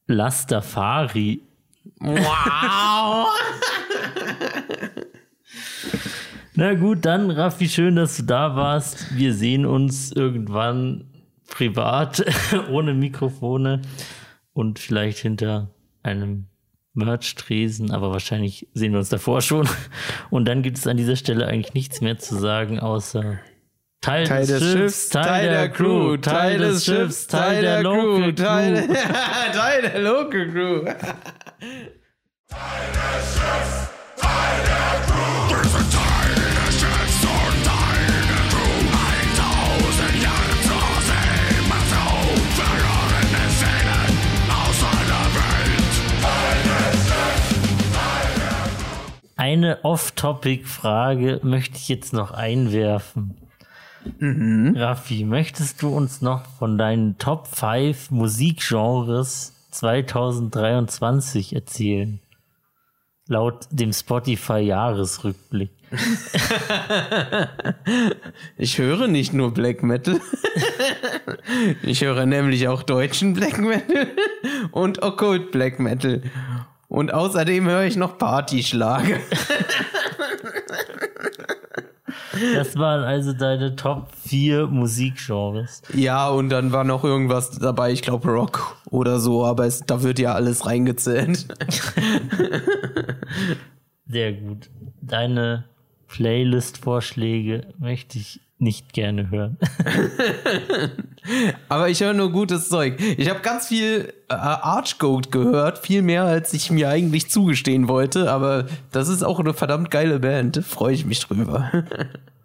Lastafari. Wow! Na gut, dann Raffi, schön, dass du da warst. Wir sehen uns irgendwann privat, ohne Mikrofone und vielleicht hinter einem Merch-Tresen, aber wahrscheinlich sehen wir uns davor schon. Und dann gibt es an dieser Stelle eigentlich nichts mehr zu sagen, außer Teil, Teil des Schiffs, Teil der Crew, Teil des Schiffs, Teil der Crew, Local Teil, Crew. Teil der Local Crew. Eine Off-Topic-Frage möchte ich jetzt noch einwerfen. Mhm. Raffi, möchtest du uns noch von deinen Top 5 Musikgenres 2023 erzählen? Laut dem Spotify-Jahresrückblick. Ich höre nicht nur Black Metal. Ich höre nämlich auch deutschen Black Metal und Okkult Black Metal. Und außerdem höre ich noch Partyschlager. Das waren also deine Top 4 Musikgenres. Ja, und dann war noch irgendwas dabei, ich glaube Rock oder so, aber es, da wird ja alles reingezählt. Sehr gut. Deine Playlist-Vorschläge möchte ich nicht gerne hören. Aber ich höre nur gutes Zeug. Ich habe ganz viel äh, Archgoat gehört, viel mehr als ich mir eigentlich zugestehen wollte, aber das ist auch eine verdammt geile Band. Freue ich mich drüber.